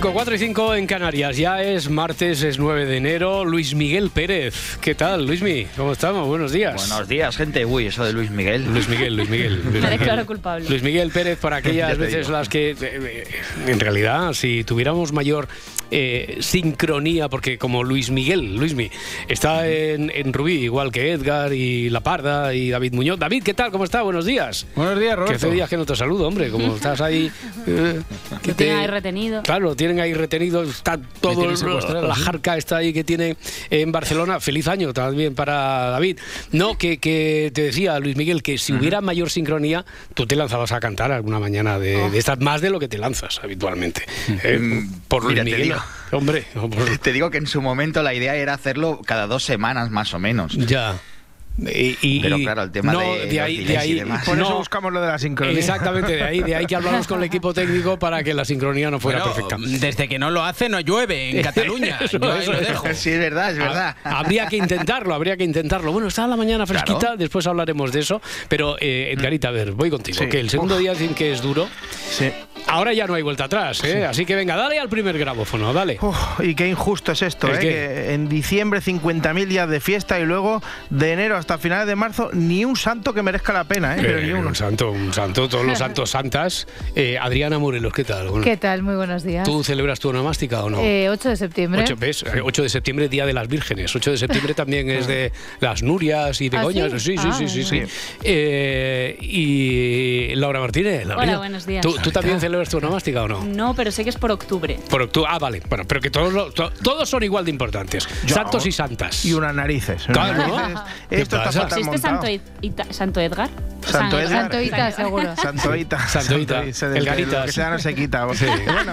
5, 4 y 5 en Canarias. Ya es martes, es 9 de enero. Luis Miguel Pérez. ¿Qué tal, Luismi? ¿Cómo estamos? Buenos días. Buenos días, gente. Uy, eso de Luis Miguel. Luis Miguel, Luis Miguel. Luis Me Miguel. declaro culpable. Luis Miguel Pérez, para aquellas veces digo. las que, eh, eh, en realidad, si tuviéramos mayor eh, sincronía, porque como Luis Miguel, Luismi, está en, en Rubí, igual que Edgar y La Parda y David Muñoz. David, ¿qué tal? ¿Cómo está? Buenos días. Buenos días, Que Roberto. hace días que no te saludo, hombre. Como estás ahí. eh, Que tiene ahí retenido. Claro, tienen ahí retenido, está todo tienen el- la jarca está ahí que tiene en Barcelona. Feliz año también para David. No, que, que te decía Luis Miguel que si hubiera mayor sincronía, tú te lanzabas a cantar alguna mañana de, Oh. de estas, más de lo que te lanzas habitualmente. Eh, por Luis mira, te Miguel. Hombre, por- Te digo que en su momento la idea era hacerlo cada dos semanas más o menos. ya. Y, y- Pero claro, el tema no, de los ahí, de delays y ahí, demás. Por eso no, buscamos lo de la sincronía. Exactamente, de ahí, de ahí que hablamos con el equipo técnico para que la sincronía no fuera Bueno, perfecta. Desde que no lo hace, no llueve en Cataluña. Eso, Yo ahí eso, lo dejo. Sí, es verdad, es verdad. Ha- Habría que intentarlo, habría que intentarlo. Bueno, está la mañana fresquita, Claro. después hablaremos de eso. Pero, eh, Edgarita, a ver, voy contigo. Sí. Que el segundo día dicen que es duro. Sí. Ahora ya no hay vuelta atrás, ¿eh? Así que venga, dale al primer grabófono, dale. Uf, y qué injusto es esto, ¿El ¿eh? Que en diciembre 50.000 días de fiesta y luego de enero hasta finales de marzo ni un santo que merezca la pena, ¿eh? Pero Eh, ni uno. un santo, un santo, todos los santos santas. Eh, Adriana Morelos, ¿qué tal? Bueno, ¿Qué tal? Muy buenos días. ¿Tú celebras tu onomástica o no? Eh, 8 de septiembre. 8, ¿ves? Eh, 8 de septiembre, Día de las Vírgenes. 8 de septiembre también es de las Nurias y ¿Ah, Begoñas. sí? sí, sí, Ah, sí, sí, sí. Eh, y Laura Martínez. Laura. Hola, buenos días. ¿Tú, tú también celebras tu onomástica o no? No, pero sé que es por octubre. Por octu- ah, vale. Bueno, pero que todos, lo- to- todos son igual de importantes. Yo- Santos y santas. Y unas narices. ¿Qué Esto está fatal ¿Existe montado. Santo, Ita- Santo Edgar? Santo San- Edgar. Santoita, seguro. Santoita. Santoita. Se- El. Lo que sea no se quita. Bueno,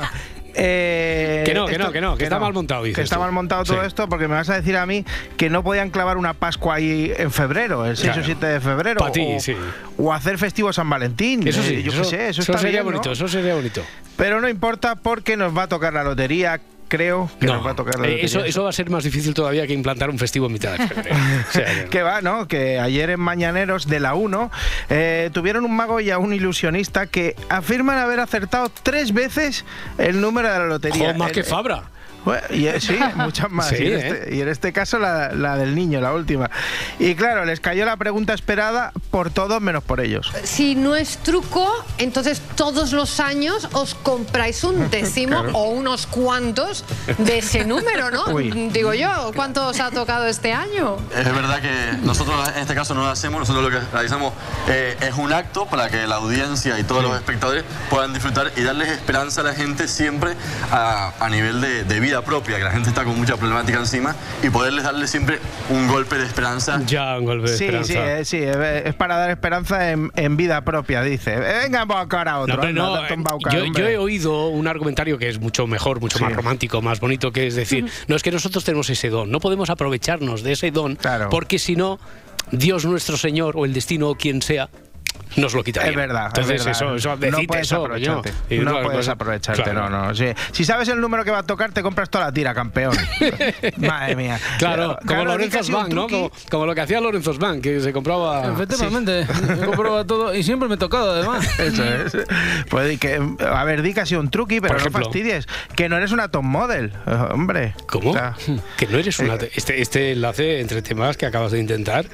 eh, Que no, que no, que no, que está mal montado, dices Que está tú. mal montado todo Sí. esto porque me vas a decir a mí que no podían clavar una Pascua ahí en febrero, el 6 Claro. o 7 de febrero. Pa' ti, o, sí. o hacer festivo San Valentín. Eso sí, eh, yo eso, qué sé, eso, está sería bien, ¿no? bonito, eso sería bonito. Pero no importa porque nos va a tocar la lotería. Creo que nos va a tocar la eh, eso, eso va a ser más difícil todavía que implantar un festivo en mitad de febrero. O sea, que- Que va, ¿no? Que ayer en Mañaneros de la 1 eh, tuvieron un mago y a un ilusionista que afirman haber acertado tres veces el número de la lotería. Jo, más El- que Fabra. Bueno, y, eh, sí, muchas más. Sí, y, en ¿eh? este, y en este caso la, la del niño, la última. Y claro, les cayó la pregunta esperada por todos menos por ellos. Si no es truco, entonces todos los años os compráis un décimo o unos cuantos de ese número, ¿no? Uy. Digo yo, ¿cuánto os ha tocado este año? Es verdad que nosotros en este caso no lo hacemos, nosotros lo que realizamos eh, es un acto para que la audiencia y todos los espectadores puedan disfrutar y darles esperanza a la gente siempre a, a nivel de, de vida propia, que la gente está con mucha problemática encima y poderles darle siempre un golpe de esperanza. Ya, un golpe de Sí, esperanza. sí, eh, sí, eh, es para dar esperanza en, en vida propia, dice. Eh, Venga a embaucar a otro. No, anda, eh, yo, he oído un argumentario que es mucho mejor, mucho Sí. más romántico, más bonito, que es decir, no es que nosotros tenemos ese don, no podemos aprovecharnos de ese don, Claro. porque si no, Dios nuestro Señor o el destino o quien sea, nos lo quitaría. Es verdad, Entonces, es verdad. eso, eso, no puedes eso, aprovecharte. coño. Y no puedes cosa- aprovecharte, Claro. no, no. sí. Si sabes el número que va a tocar, te compras toda la tira, campeón. Madre mía. Claro, como Claro, di Lorenzo casi un Sbank, ¿no? Como, como lo que hacía Lorenzo Sbank, que se compraba... Efectivamente, he comprobado todo y siempre me he tocado además. Eso es. Pues que, a ver, di que ha sido un truqui, pero Por no ejemplo. fastidies. Que no eres una top model, eh, hombre. ¿Cómo? O sea, que no eres una... eh, Este, este enlace entre temas que acabas de intentar...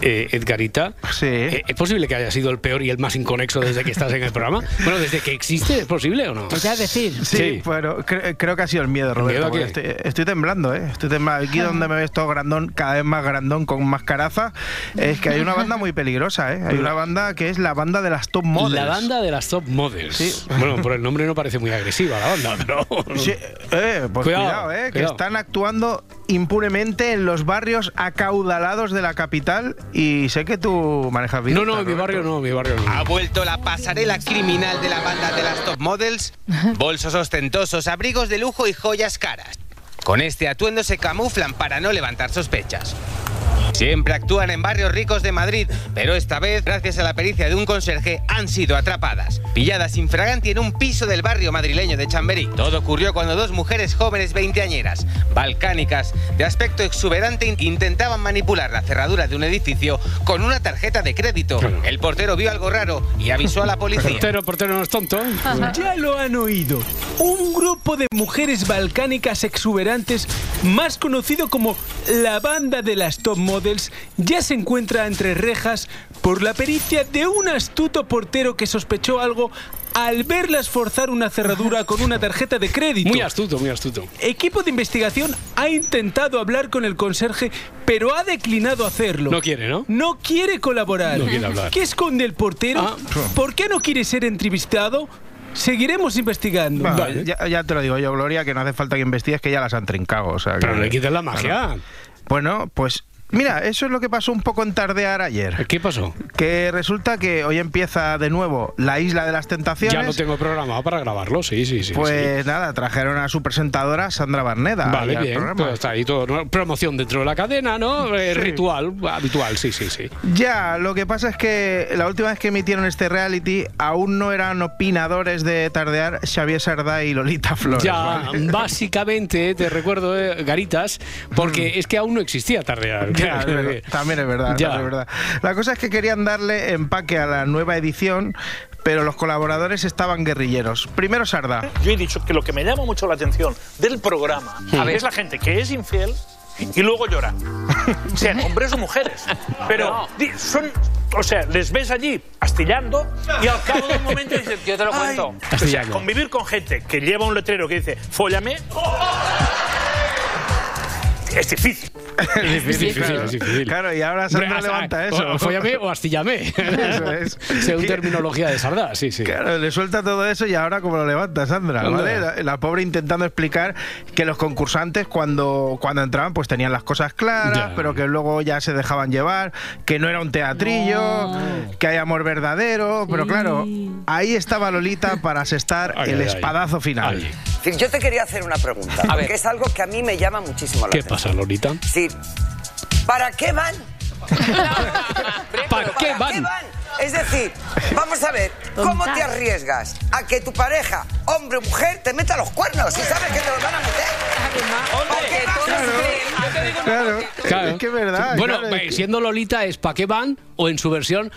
eh, Edgarita. Sí. Eh, ¿Es posible que haya sido el peor y el más inconexo desde que estás en el programa? Bueno, desde que existe, ¿es posible o no? Pues ya decir. Sí, Sí. pero cre- creo que ha sido el miedo, Roberto. miedo a porque qué? estoy, estoy temblando, ¿eh? Estoy temblando. Aquí donde me ves todo grandón, cada vez más grandón, con mascaraza, es que hay una banda muy peligrosa, ¿eh? Hay una banda que es la banda de las top models. La banda de las top models. Sí. Bueno, por el nombre no parece muy agresiva la banda, pero. Sí, eh, pues Cuidado, cuidado, eh, que cuidado. están actuando impunemente en los barrios acaudalados de la capital y sé que tú manejas bien. No, no, en mi barrio no, mi barrio Ha no. vuelto la pasarela criminal de la banda de las top models. Bolsos ostentosos, abrigos de lujo y joyas caras. Con este atuendo se camuflan para no levantar sospechas. Siempre actúan en barrios ricos de Madrid, pero esta vez, gracias a la pericia de un conserje, han sido atrapadas. Pilladas infraganti en un piso del barrio madrileño de Chamberí. Todo ocurrió cuando dos mujeres jóvenes veinteañeras, balcánicas, de aspecto exuberante, in- intentaban manipular la cerradura de un edificio con una tarjeta de crédito. El portero vio algo raro y avisó a la policía. Portero, portero no es tonto. Ya lo han oído. Un grupo de mujeres balcánicas exuberantes, más conocido como la banda de las top models, ya se encuentra entre rejas por la pericia de un astuto portero que sospechó algo al verlas forzar una cerradura con una tarjeta de crédito. Muy astuto, muy astuto. Equipo de investigación ha intentado hablar con el conserje, pero ha declinado hacerlo. No quiere, ¿no? No quiere colaborar. No quiere hablar. ¿Qué esconde el portero? Ah. ¿Por qué no quiere ser entrevistado? Seguiremos investigando. Va, Vale. ya, ya te lo digo yo, Gloria, que no hace falta que investigues, que ya las han trincado. O sea, Pero que- le quites la magia. Bueno, pues mira, eso es lo que pasó un poco en tardear ayer. ¿Qué pasó? Que resulta que hoy empieza de nuevo la Isla de las Tentaciones. Ya no tengo programado para grabarlo, sí, sí, sí. Pues nada, trajeron a su presentadora Sandra Barneda. Vale, bien. Pero está ahí todo. ¿no? Promoción dentro de la cadena, ¿no? Eh, Sí. Ritual, habitual, sí, sí, sí. Ya, lo que pasa es que la última vez que emitieron este reality aún no eran opinadores de tardear Xavier Sardá y Lolita Flores. Ya, ¿vale? básicamente, te recuerdo, eh, Garitas, porque es que aún no existía tardear. Ya, es verdad, también es verdad, Ya. también es verdad. La cosa es que querían darle empaque a la nueva edición, pero los colaboradores estaban guerrilleros. Primero Sardá. Yo he dicho que lo que me llama mucho la atención del programa es la gente que es infiel y luego llora. Sean hombres o mujeres. Pero son. O sea, les ves allí astillando y al cabo de un momento dicen. Yo te lo cuento. O sea, convivir con gente que lleva un letrero que dice, fóllame. Es difícil. Es difícil, es difícil. Claro, y ahora Sandra hasta- levanta o- eso. O, fóllame o astillame. Eso es. Según terminología de Sardá, sí, sí. Claro, le suelta todo eso y ahora como lo levanta Sandra. ¿vale? La, la pobre intentando explicar que los concursantes cuando, cuando entraban pues tenían las cosas claras, Ya. pero que luego ya se dejaban llevar, que no era un teatrillo, que hay amor verdadero, pero claro, ahí estaba Lolita para asestar Ay, el ay, ay. espadazo final. Ay. Yo te quería hacer una pregunta, porque es algo que a mí me llama muchísimo la ¿Qué atención. pasa, Lolita? Sí. ¿Para qué van? ¿Para qué van? Es decir, vamos a ver, ¿cómo te arriesgas a que tu pareja, hombre o mujer, te meta los cuernos si sabes que te los van a meter? ¿Para qué vas? Claro, Claro. es que es verdad. Bueno, claro, es eh, que- siendo Lolita es ¿pa' qué van? O en su versión,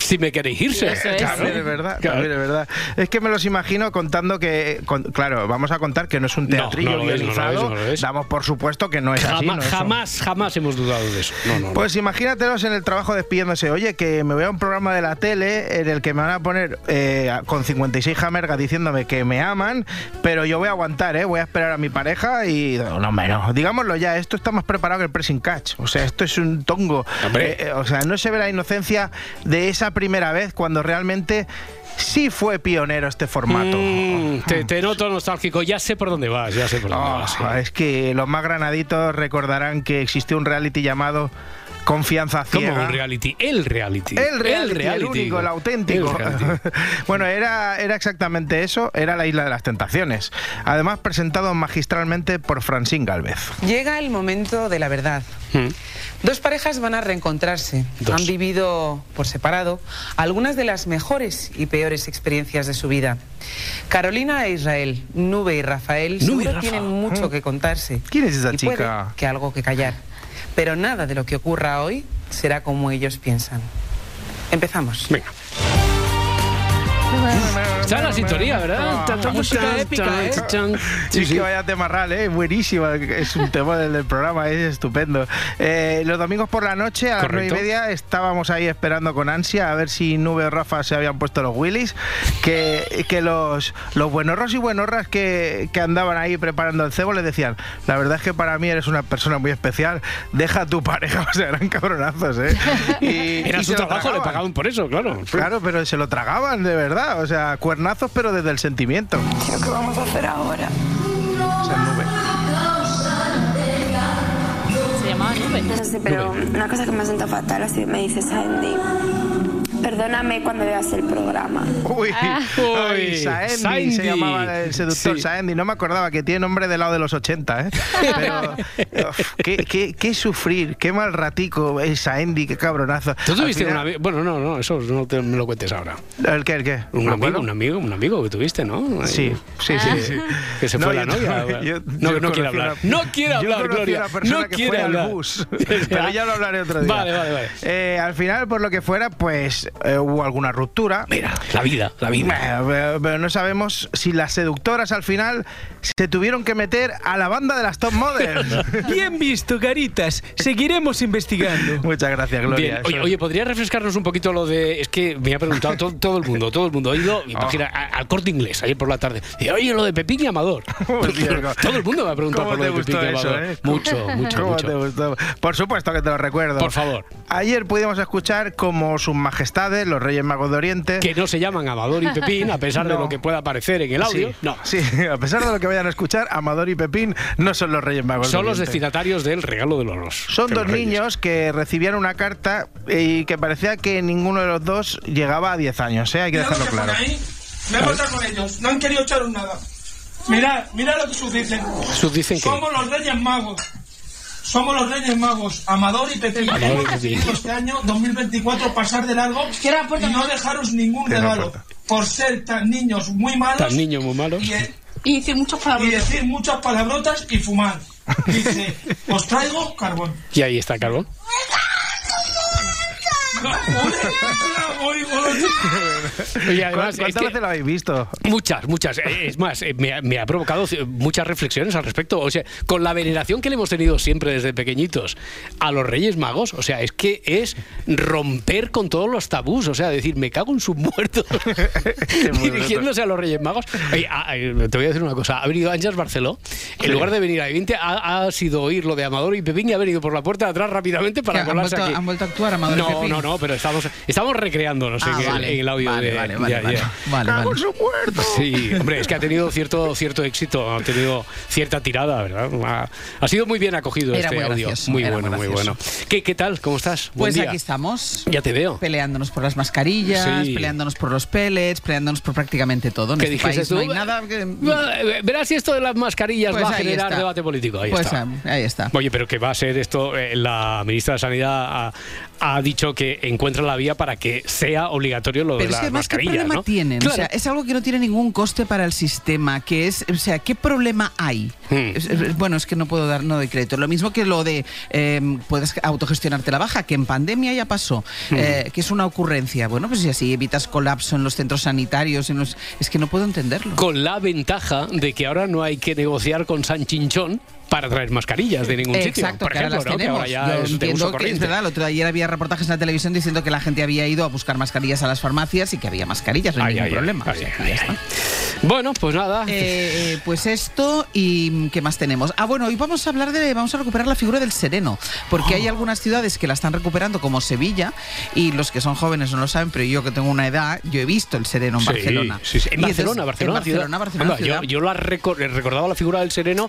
si me queréis irse. Eso es. Claro. También es verdad, Claro. también es verdad. Es que me los imagino contando que, con- claro, vamos a contar que no es un teatrillo no no lo es, guionizado. no lo es. Damos por supuesto que no es así. Jamás, es- jamás, jamás hemos dudado de eso. No, no, no. Pues imagínatelos en el trabajo despidiéndose. Oye, que me voy a un programa de la tele en el que me van a poner eh, con 56 jamergas diciéndome que me aman, pero yo voy a aguantar, ¿eh? Voy a esperar a mi pareja y. No, no. Digámoslo ya, esto está más preparado que el pressing catch. O sea, esto es un tongo. Eh, eh, o sea, no se ve la inocencia de esa primera vez cuando realmente sí fue pionero este formato. Mm, te, te noto nostálgico. Ya sé por dónde vas, ya sé por dónde Ah, vas. sí. es que los más granaditos recordarán que existió un reality llamado Confianza Como Ciega. un reality, el reality. El reality, el, único, el auténtico. El reality. bueno, era, era exactamente eso, era la Isla de las Tentaciones. Además, presentado magistralmente por Francine Galvez. Llega el momento de la verdad. Mm. Dos parejas van a reencontrarse. Dos. Han vivido por separado algunas de las mejores y peores experiencias de su vida. Carolina e Israel, Nube y Rafael, Nube y seguro Rafa. tienen mucho que contarse. ¿Quién es esa y puede chica? que algo que callar. Pero nada de lo que ocurra hoy será como ellos piensan. Empezamos. Venga. Está la sintonía, ¿verdad? Tan, tan, Música épica, ¿eh? Sí, Sí, que vaya tema real, ¿eh? Buenísima. Es un tema del, del programa, es estupendo. Eh, los domingos por la noche, a las nueve y media, estábamos ahí esperando con ansia a ver si Nube o Rafa se habían puesto los Willys. Que, que los, los buenorros y buenorras que, que andaban ahí preparando el cebo les decían: La verdad es que para mí eres una persona muy especial. Deja a tu pareja, o sea, eran cabronazos, ¿eh? Y, Era y su trabajo, le pagaban por eso, claro. Claro, pero se lo tragaban de verdad. O sea, cuernazos, pero desde el sentimiento. ¿Qué vamos a hacer ahora? Esa nube. Se llamaba Nube. No sé, pero una cosa que me siento fatal así me dice Sandy. Perdóname cuando veas el programa. Uy, Uy, Ay, Saendi, Saendi. se llamaba el seductor Sí. Saendi. No me acordaba que tiene nombre del lado de los 80, ¿eh? Pero, uf, qué, qué- qué sufrir, qué mal ratico es Saendi, qué cabronazo. ¿Tú tuviste final- un amigo? Bueno, no, no, eso no te, me lo cuentes ahora. ¿El qué, el qué? Un ¿Me amigo, un amigo, un amigo que tuviste, ¿no? Sí, sí, sí, sí. Que se No, fue la novia. no, yo no quiere hablar. una- no quiere hablar, Gloria. una persona no que quiere fue al hablar. bus, pero ya lo hablaré otro día. Vale, vale, vale. Eh, al final, por lo que fuera, pues eh, hubo alguna ruptura. Mira, la vida, la vida. Bueno, pero- no sabemos si las seductoras al final se tuvieron que meter a la banda de las top models. Bien visto, Caritas. Seguiremos investigando. Muchas gracias, Bien. Gloria. Oye, ¿podría refrescarnos un poquito lo de.? Es que me ha preguntado todo, todo el mundo, todo el mundo. Ha ido imagina, a- al corte inglés ayer por la tarde. Y, oye, lo de Pepín y Amador. Hostia, todo el mundo me ha preguntado ¿Cómo por lo de Pepín y eso, Amador. eh? Mucho, mucho, ¿Cómo mucho. Por supuesto que te lo recuerdo. Por favor. Ayer pudimos escuchar como sus majestades, los Reyes Magos de Oriente. Que no se llaman Amador y Pepín, a pesar de lo que pueda parecer en el audio. Sí, No. Sí, a pesar de lo que vayan a escuchar, Amador y Pepín no son los Reyes Magos. de Son los destinatarios del regalo de los Son dos los Reyes. niños que recibían una carta y que parecía que ninguno de los dos llegaba a 10 años, ¿eh? hay que dejarlo que claro. Me he con ellos. No han querido echaros nada. Mirad, mirad lo que sus dicen. Sus dicen que- Somos los Reyes Magos. Somos los Reyes Magos, Amador y decidido este año 2024 pasar de largo y no dejaros ningún regalo por ser tan niños muy malos Tan niño muy malo. y, y decir muchas palabrotas. Y decir muchas palabrotas y fumar. Dice, os traigo carbón. Y ahí está Carbón. Oye, además, ¿Cuántas es que- veces lo habéis visto? Muchas, muchas. Eh, Es más, eh, me, ha- me ha provocado muchas reflexiones al respecto. O sea, con la veneración que le hemos tenido siempre desde pequeñitos a los Reyes Magos, o sea, es que es romper con todos los tabús. O sea, decir, me cago en sus muertos. dirigiéndose a los Reyes Magos. Oye, a- a- te voy a decir una cosa. Ha venido Ángels Barceló. En Sí. lugar de venir a 20, ha, ha sido oír lo de Amador y Pepín y ha venido por la puerta de atrás rápidamente para ¿Han colarse vuelto- aquí. han vuelto a actuar Amador y No, Pepín? no, no, pero estamos, estamos recreándonos Ah, en, el, vale, en el audio vale, de, vale, de vale, ayer. vale, vale, vale. Sí, hombre, es que ha tenido cierto, cierto éxito, ha tenido cierta tirada, ¿verdad? Ha, ha sido muy bien acogido Era este muy audio. gracioso, muy bueno, muy muy bueno. ¿Qué, ¿Qué tal? ¿Cómo estás? Buen Pues día. aquí estamos. Ya te veo. Peleándonos por las mascarillas, Sí. peleándonos por los pellets, peleándonos por prácticamente todo. En ¿Qué este país tú? no hay nada que... Verás si esto de las mascarillas Pues va a ahí generar está. debate político. Ahí Pues está. ah, ahí está. Oye, pero que va a ser esto, eh, la ministra de Sanidad ha, ha dicho que encuentra la vía para que sea obligatorio lo Pero de es que las ¿qué mascarillas, problema ¿no? tienen? Claro. O sea, es algo que no tiene ningún coste para el sistema, que es, o sea, ¿qué problema hay? Hmm. Bueno, es que no puedo dar no de crédito. Lo mismo que lo de eh, puedes autogestionarte la baja, que en pandemia ya pasó, Hmm. eh, que es una ocurrencia. Bueno, pues si así evitas colapso en los centros sanitarios, en los... es que no puedo entenderlo. Con la ventaja de que ahora no hay que negociar con San Chinchón para traer mascarillas de ningún sitio. Exacto, Por que ahora ejemplo, las ¿no? que ahora ya es de uso verdad. El otro ayer había reportajes en la televisión diciendo que la gente había ido a buscar mascarillas a las farmacias y que había mascarillas, no hay Ay, ningún ay, problema. ay, O sea, ya está. Bueno, pues nada. Eh, eh, pues esto y qué más tenemos. Ah, bueno, hoy vamos a hablar de, vamos a recuperar la figura del sereno, porque Oh. hay algunas ciudades que la están recuperando, como Sevilla, y los que son jóvenes no lo saben, pero yo que tengo una edad, yo he visto el sereno en Sí, Barcelona. sí, sí. En Barcelona, entonces- Barcelona, en. Barcelona, Barcelona, Anda, ciudad. yo, yo recordado la figura del sereno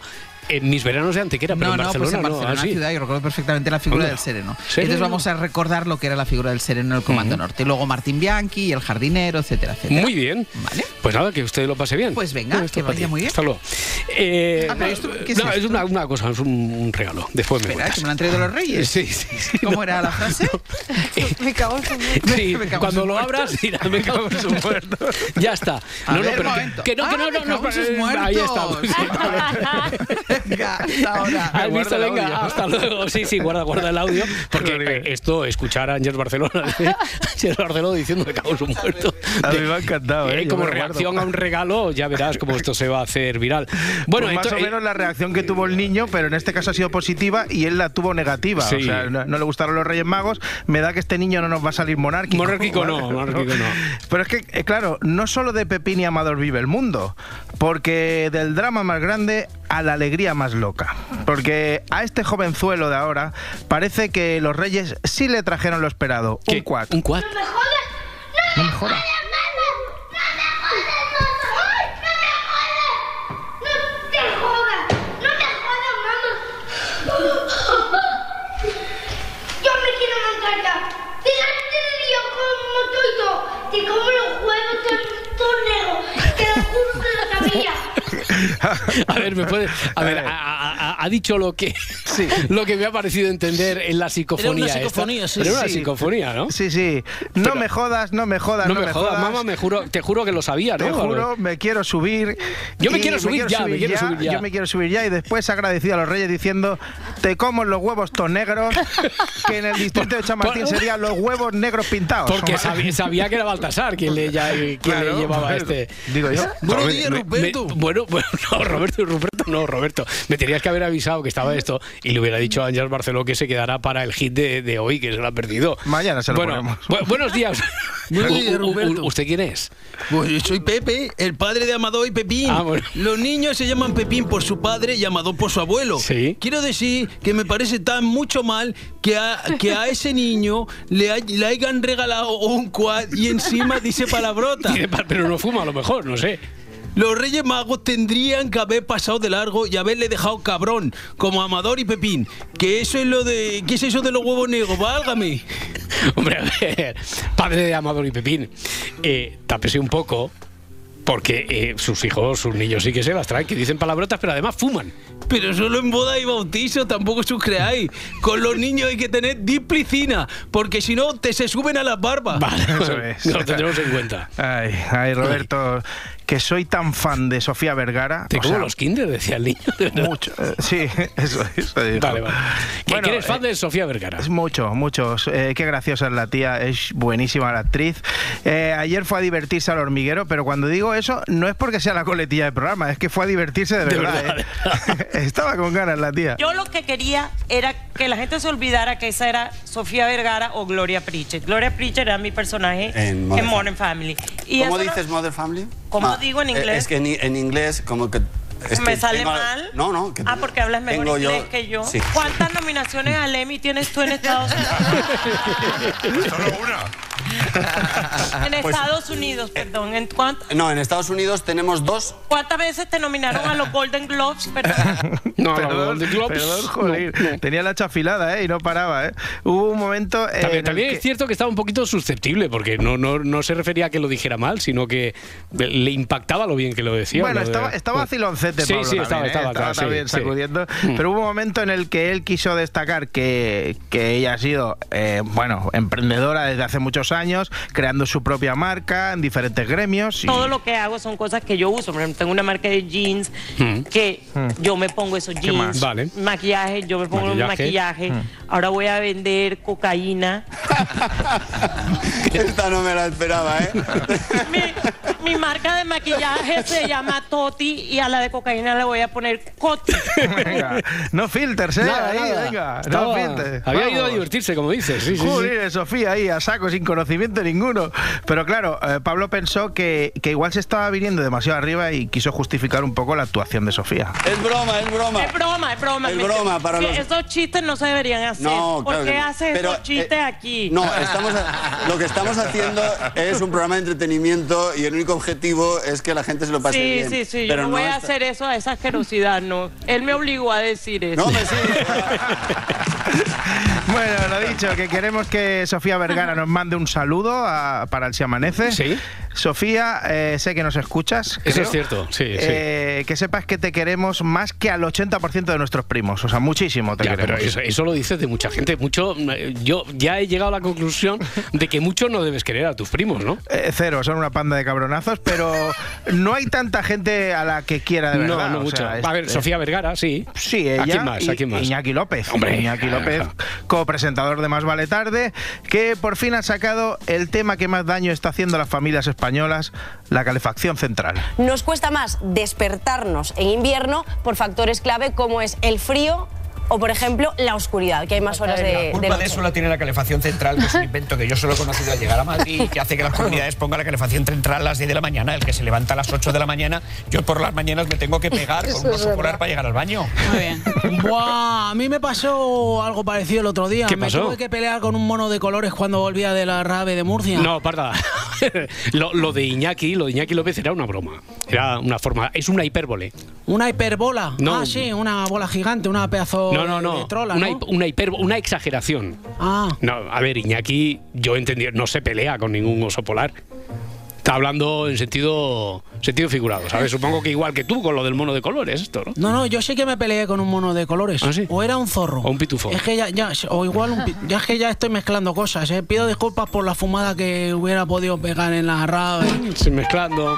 en mis veranos de Antequera, pero no, en no, Barcelona pues en no. Barcelona Ah, sí. ciudad, yo recuerdo perfectamente la figura del sereno. Sereno. Entonces vamos a recordar lo que era la figura del sereno en el Comando Norte. Y luego Martín Bianchi, el jardinero, etcétera, etcétera. Muy bien. Vale. Pues nada, que usted lo pase bien. Pues venga, Esto que vaya muy bien. Hasta luego. Eh, Ah, pero esto, ¿qué es no, es esto? una, una cosa, es un, un regalo. Después me Espera, cuentas. que me lo han traído los reyes. Sí, sí, sí. ¿Cómo era la frase? Me cago en su Sí, Me cago en cuando lo abras, dirás, me cago en sus muertos. Ya está. A no, ver, no, pero momento. que no, que Ah, no, me no, no, en Ahí estamos. Venga, hasta ahora. Hasta luego. Sí, sí, guarda, guarda el audio. Porque esto, escuchar a Ángel Barcelona, Ángel Barcelona diciendo que cago su muerto. A mí me ha encantado, ¿eh? Eh, como me reacción a un regalo, ya verás cómo esto se va a hacer viral. Bueno, Pues más o menos la reacción que tuvo el niño, pero en este caso ha sido positiva y él la tuvo negativa. Sí. O sea, no, no le gustaron los Reyes Magos. Me da que este niño no nos va a salir monárquico. Monárquico no, monárquico no. Pero es que, eh, claro, no solo de Pepín y Amador vive el mundo, porque del drama más grande a la alegría más loca. Porque a este jovenzuelo de ahora parece que los Reyes sí le trajeron lo esperado. Un quad. Un quad. No me jodas. A ver, me puede. A ver, ha, dicho lo que, lo que me ha parecido entender en la psicofonía. esta. psicofonía, sí, Era una sí. psicofonía, ¿no? Sí, sí. No me jodas, no me jodas, No, me jodas, mamá, me juro, te juro que lo sabía, ¿no? Te juro, me quiero subir. Yo me quiero subir ya, me quiero subir ya. Yo me quiero subir ya y después agradecido a los reyes diciendo te como los huevos ton negros, que en el distrito de Chamartín serían los huevos negros pintados. Porque sabía, sabía que era Baltasar quien le, ya- quien Claro, le llevaba bueno, este. digo yo. Buenos días, Ruperto. bueno, bueno, no, Roberto, Ruperto, no, Roberto. Me tenías que haber avisado que estaba esto y le hubiera dicho a Ángel Barceló que se quedará para el hit de, de hoy, que se lo ha perdido. Mañana se lo bueno, ponemos. bu- buenos días. Buenos días, Ruperto. ¿Usted quién es? Pues yo soy Pepe, el padre de Amador y Pepín. Ah, bueno. Los niños se llaman Pepín por su padre y Amador por su abuelo. Sí. Quiero decir que me parece tan mucho mal que a, que a ese niño le, hay- le hayan regalado un quad y encima dice palabrota. Dice, "Pa- Pero no fuma a lo mejor, no sé. Los Reyes Magos tendrían que haber pasado de largo y haberle dejado cabrón, como Amador y Pepín. Que eso es lo de. ¿Qué es eso de los huevos negros? Válgame. Hombre, a ver, padre de Amador y Pepín, eh, tápese un poco, porque eh, sus hijos, sus niños sí que se las traen, que dicen palabrotas, pero además fuman. Pero solo en boda y bautizo, tampoco os creáis. Con los niños hay que tener disciplina, porque si no, te se suben a las barbas. Vale, Eso es. lo tendremos en cuenta. Ay, ay, Roberto, que soy tan fan de Sofía Vergara. Te o como sea, los kinder, decía el niño. Mucho, eh, sí, eso, eso dijo. Vale, vale. Que, Bueno, eres fan eh, de Sofía Vergara. Es mucho, muchos. Eh, qué graciosa es la tía, es buenísima la actriz. Eh, ayer fue a divertirse al hormiguero, pero cuando digo eso, no es porque sea la coletilla del programa, es que fue a divertirse de De verdad. verdad. Estaba con ganas la tía. Yo lo que quería era que la gente se olvidara que esa era Sofía Vergara o Gloria Pritchett. Gloria Pritchett era mi personaje En en Modern Modern, Family. Y ¿Cómo eso no- dices Mother Family? ¿Cómo Ah, digo en eh, inglés? Es que en, en inglés como que... es me que sale tengo- mal. No, no. que ah, porque hablas mejor tengo yo- inglés que yo. Sí. ¿Cuántas nominaciones al Emmy tienes tú en Estados Unidos? Solo una. en Pues- Estados Unidos, perdón. ¿En cuántas, No, en Estados Unidos tenemos dos. ¿Cuántas veces te nominaron a los Golden Globes? Perdón. No, perdón, los Golden Globes, perdón, joder. no, no. Tenía la chafilada, ¿eh? Y no paraba, ¿eh? Hubo un momento. eh, en También, también que- es cierto que estaba un poquito susceptible, porque no, no, no se refería a que lo dijera mal, sino que le impactaba lo bien que lo decía. Bueno, lo de- estaba, estaba Bueno. vaciloncete, Sí, Pablo, sí, también, estaba, ¿eh? estaba, claro, sí, también sí. sacudiendo. Mm. Pero hubo un momento en el que él quiso destacar que, que ella ha sido, eh, bueno, emprendedora desde hace muchos años, creando su propia marca en diferentes gremios. y- Todo lo que hago son cosas que yo uso. Por ejemplo, tengo una marca de jeans Mm. que Mm. yo me pongo esos ¿Qué jeans. más? Vale. Maquillaje, yo me pongo Maquillaje. maquillaje. Mm. Ahora voy a vender cocaína. Esta no me la esperaba, ¿eh? Mi marca de maquillaje se llama Toti y a la de cocaína le voy a poner Coti. Venga, no filters, ¿eh? Nada, ahí, nada. venga, no Estaba- filters. Había Vamos. ido a divertirse, como dices. Sí, sí, sí. Joder, Sofía ahí a saco, sin conocimiento ninguno. Pero claro, eh, Pablo pensó que, que igual se estaba viniendo demasiado arriba y quiso justificar un poco la actuación de Sofía. Es broma, es broma. Es broma, es broma. Es broma para que los- Esos chistes no se deberían hacer. No, ¿Por claro qué que no. haces Pero, esos chistes eh, aquí? No, estamos a- lo que estamos haciendo es un programa de entretenimiento y el único objetivo es que la gente se lo pase Sí, bien. sí, sí. Yo Pero no voy a está- hacer eso a esa asquerosidad, no. Él me obligó a decir eso. No, me sí. Bueno, lo dicho, que queremos que Sofía Vergara nos mande un saludo a- para el Si Amanece. Sí. Sofía, eh, sé que nos escuchas. Eso es cierto, sí, sí. Eh, Que sepas que te queremos más que al 80% de nuestros primos. O sea, muchísimo te Ya, queremos. pero eso, eso lo dices de mucha gente. Mucho, eh, yo ya he llegado a la conclusión de que mucho no debes querer a tus primos, ¿no? Eh, cero, son una panda de cabronazos, pero no hay tanta gente a la que quiera de No, verdad. no o mucho. sea, A ver, este- Sofía Vergara, sí. Sí, ella. ¿A quién más? y- ¿A quién más? Iñaki López. Hombre, Iñaki López, copresentador de Más Vale Tarde, que por fin ha sacado el tema que más daño está haciendo a las familias españolas, la calefacción central. Nos cuesta más despertarnos en invierno por factores clave como es el frío o, por ejemplo, la oscuridad, que hay más horas de, La de culpa noche. de eso la tiene la calefacción central, que es un invento que yo solo he conocido al llegar a Madrid, que hace que las comunidades pongan la calefacción central a las 10 de la mañana. El que se levanta a las 8 de la mañana, yo por las mañanas me tengo que pegar con un oso polar para llegar al baño. Muy bien. Buah, a mí me pasó algo parecido el otro día. ¿Qué me pasó? tuve que pelear con un mono de colores cuando volvía de la rave de Murcia. No, parda. lo, lo de Iñaki, lo de Iñaki López era una broma. Era una forma, es una hipérbole. ¿Una hiperbola? No. Ah, sí, una bola gigante, una pedazo No, no, de- no. de trola, una, ¿no? una, hiper- una exageración. Ah. No, a ver, Iñaki, yo entendí, no se pelea con ningún oso polar. Está hablando en sentido, sentido figurado, ¿sabes? Supongo que igual que tú con lo del mono de colores, esto, ¿no? No, no, yo sí que me peleé con un mono de colores. ¿Ah, sí? O era un zorro. O un pitufo. Es que ya, ya, o igual un ya es que ya estoy mezclando cosas. ¿eh? Pido disculpas por la fumada que hubiera podido pegar en la rave. Sí, mezclando.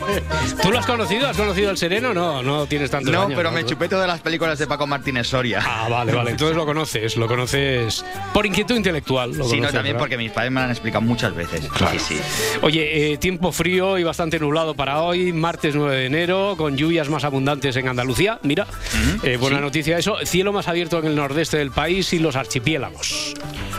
¿Tú lo has conocido? ¿Has conocido el sereno? No, no tienes tantos No, años, pero me chupé todas las películas de Paco Martínez Soria. Ah, vale, vale. Entonces lo conoces, lo conoces por inquietud intelectual. Lo Sí, no, también ¿verdad? porque mis padres me lo han explicado muchas veces. Sí, sí. Oye, eh, tiempo frío y bastante nublado para hoy, martes 9 de enero, con lluvias más abundantes en Andalucía. Mira, eh, buena sí. noticia eso. Cielo más abierto en el nordeste del país y los archipiélagos.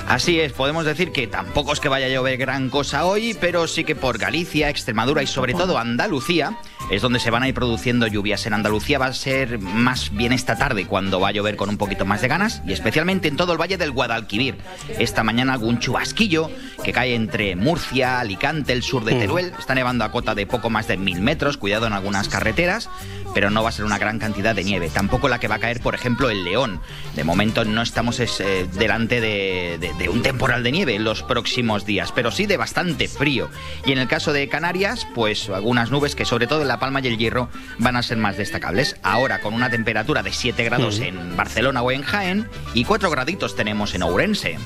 Así es, podemos decir que tampoco es que vaya a llover gran cosa hoy, pero sí que por Galicia, Extremadura y sobre todo Andalucía es donde se van a ir produciendo lluvias. En Andalucía va a ser más bien esta tarde cuando va a llover con un poquito más de ganas y especialmente en todo el valle del Guadalquivir. Esta mañana algún chubasquillo que cae entre Murcia, Alicante, el sur de Mm. Teruel. Está nevando a cota de poco más de mil metros, cuidado en algunas carreteras, pero no va a ser una gran cantidad de nieve. Tampoco la que va a caer, por ejemplo, en León. De momento no estamos es, eh, delante de, de- de un temporal de nieve en los próximos días, pero sí de bastante frío. Y en el caso de Canarias, pues algunas nubes que sobre todo en La Palma y el Hierro van a ser más destacables. Ahora con una temperatura de 7 grados Mm. en Barcelona o en Jaén y 4 graditos tenemos en Ourense.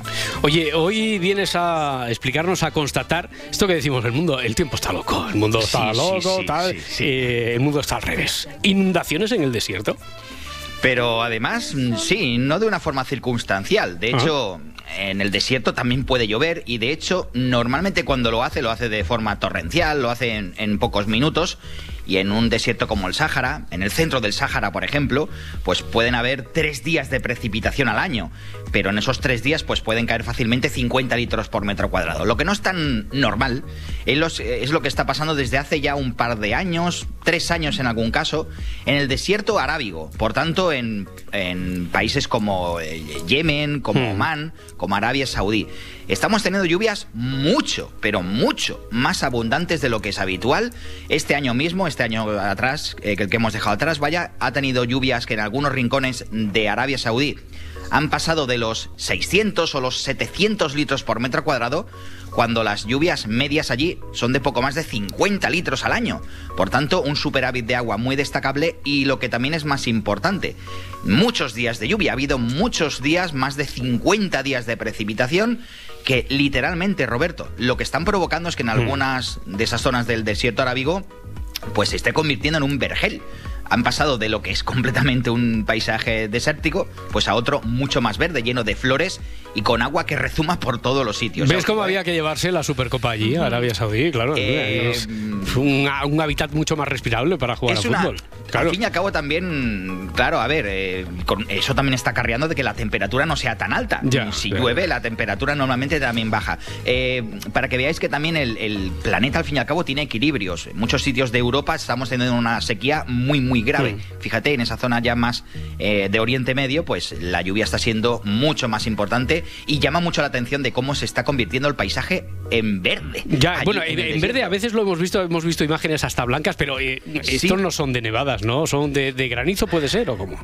Oye, hoy vienes a explicarnos, a constatar esto que decimos, el mundo, el tiempo está loco, el mundo está Sí, loco, sí, tal, sí, eh, el mundo está al revés. Inundaciones en el desierto. Pero además, mm, sí, no de una forma circunstancial. De hecho, en el desierto también puede llover y de hecho, normalmente cuando lo hace, lo hace de forma torrencial, lo hace en, en pocos minutos. Y en un desierto como el Sáhara, en el centro del Sáhara, por ejemplo, pues pueden haber tres días de precipitación al año. Pero en esos tres días, pues pueden caer fácilmente 50 litros por metro cuadrado. Lo que no es tan normal es, los- es lo que está pasando desde hace ya un par de años, tres años en algún caso, en el desierto arábigo. Por tanto, en, en países como eh, Yemen, como Omán, como Arabia Saudí. Estamos teniendo lluvias mucho, pero mucho más abundantes de lo que es habitual. Este año mismo, este año atrás, eh, que el que hemos dejado atrás, vaya, ha tenido lluvias que en algunos rincones de Arabia Saudí han pasado de los 600 o los 700 litros por metro cuadrado, cuando las lluvias medias allí son de poco más de 50 litros al año. Por tanto, un superávit de agua muy destacable y lo que también es más importante, muchos días de lluvia. Ha habido muchos días, más de 50 días de precipitación que literalmente, Roberto, lo que están provocando es que en algunas de esas zonas del desierto arábigo pues se esté convirtiendo en un vergel. Han pasado de lo que es completamente un paisaje desértico, pues a otro mucho más verde, lleno de flores y con agua que rezuma por todos los sitios. ¿Ves cómo había que llevarse la Supercopa allí, a Arabia Saudí? Claro, Eh, es un, un hábitat mucho más respirable para jugar Es a una- fútbol. Claro. Al fin y al cabo también, claro, a ver, eh, con- eso también está acarreando de que la temperatura no sea tan alta. Ya, si ya. llueve, la temperatura normalmente también baja. Eh, para que veáis que también el, el planeta al fin y al cabo tiene equilibrios. En muchos sitios de Europa estamos teniendo una sequía muy, muy grave. Fíjate, en esa zona ya más eh, de Oriente Medio, pues la lluvia está siendo mucho más importante y llama mucho la atención de cómo se está convirtiendo el paisaje en verde. Ya, Allí bueno, en verde a veces lo hemos visto, hemos visto imágenes hasta blancas, pero eh, Sí. estos no son de nevadas, ¿no? Son de, de granizo, puede ser, ¿o cómo?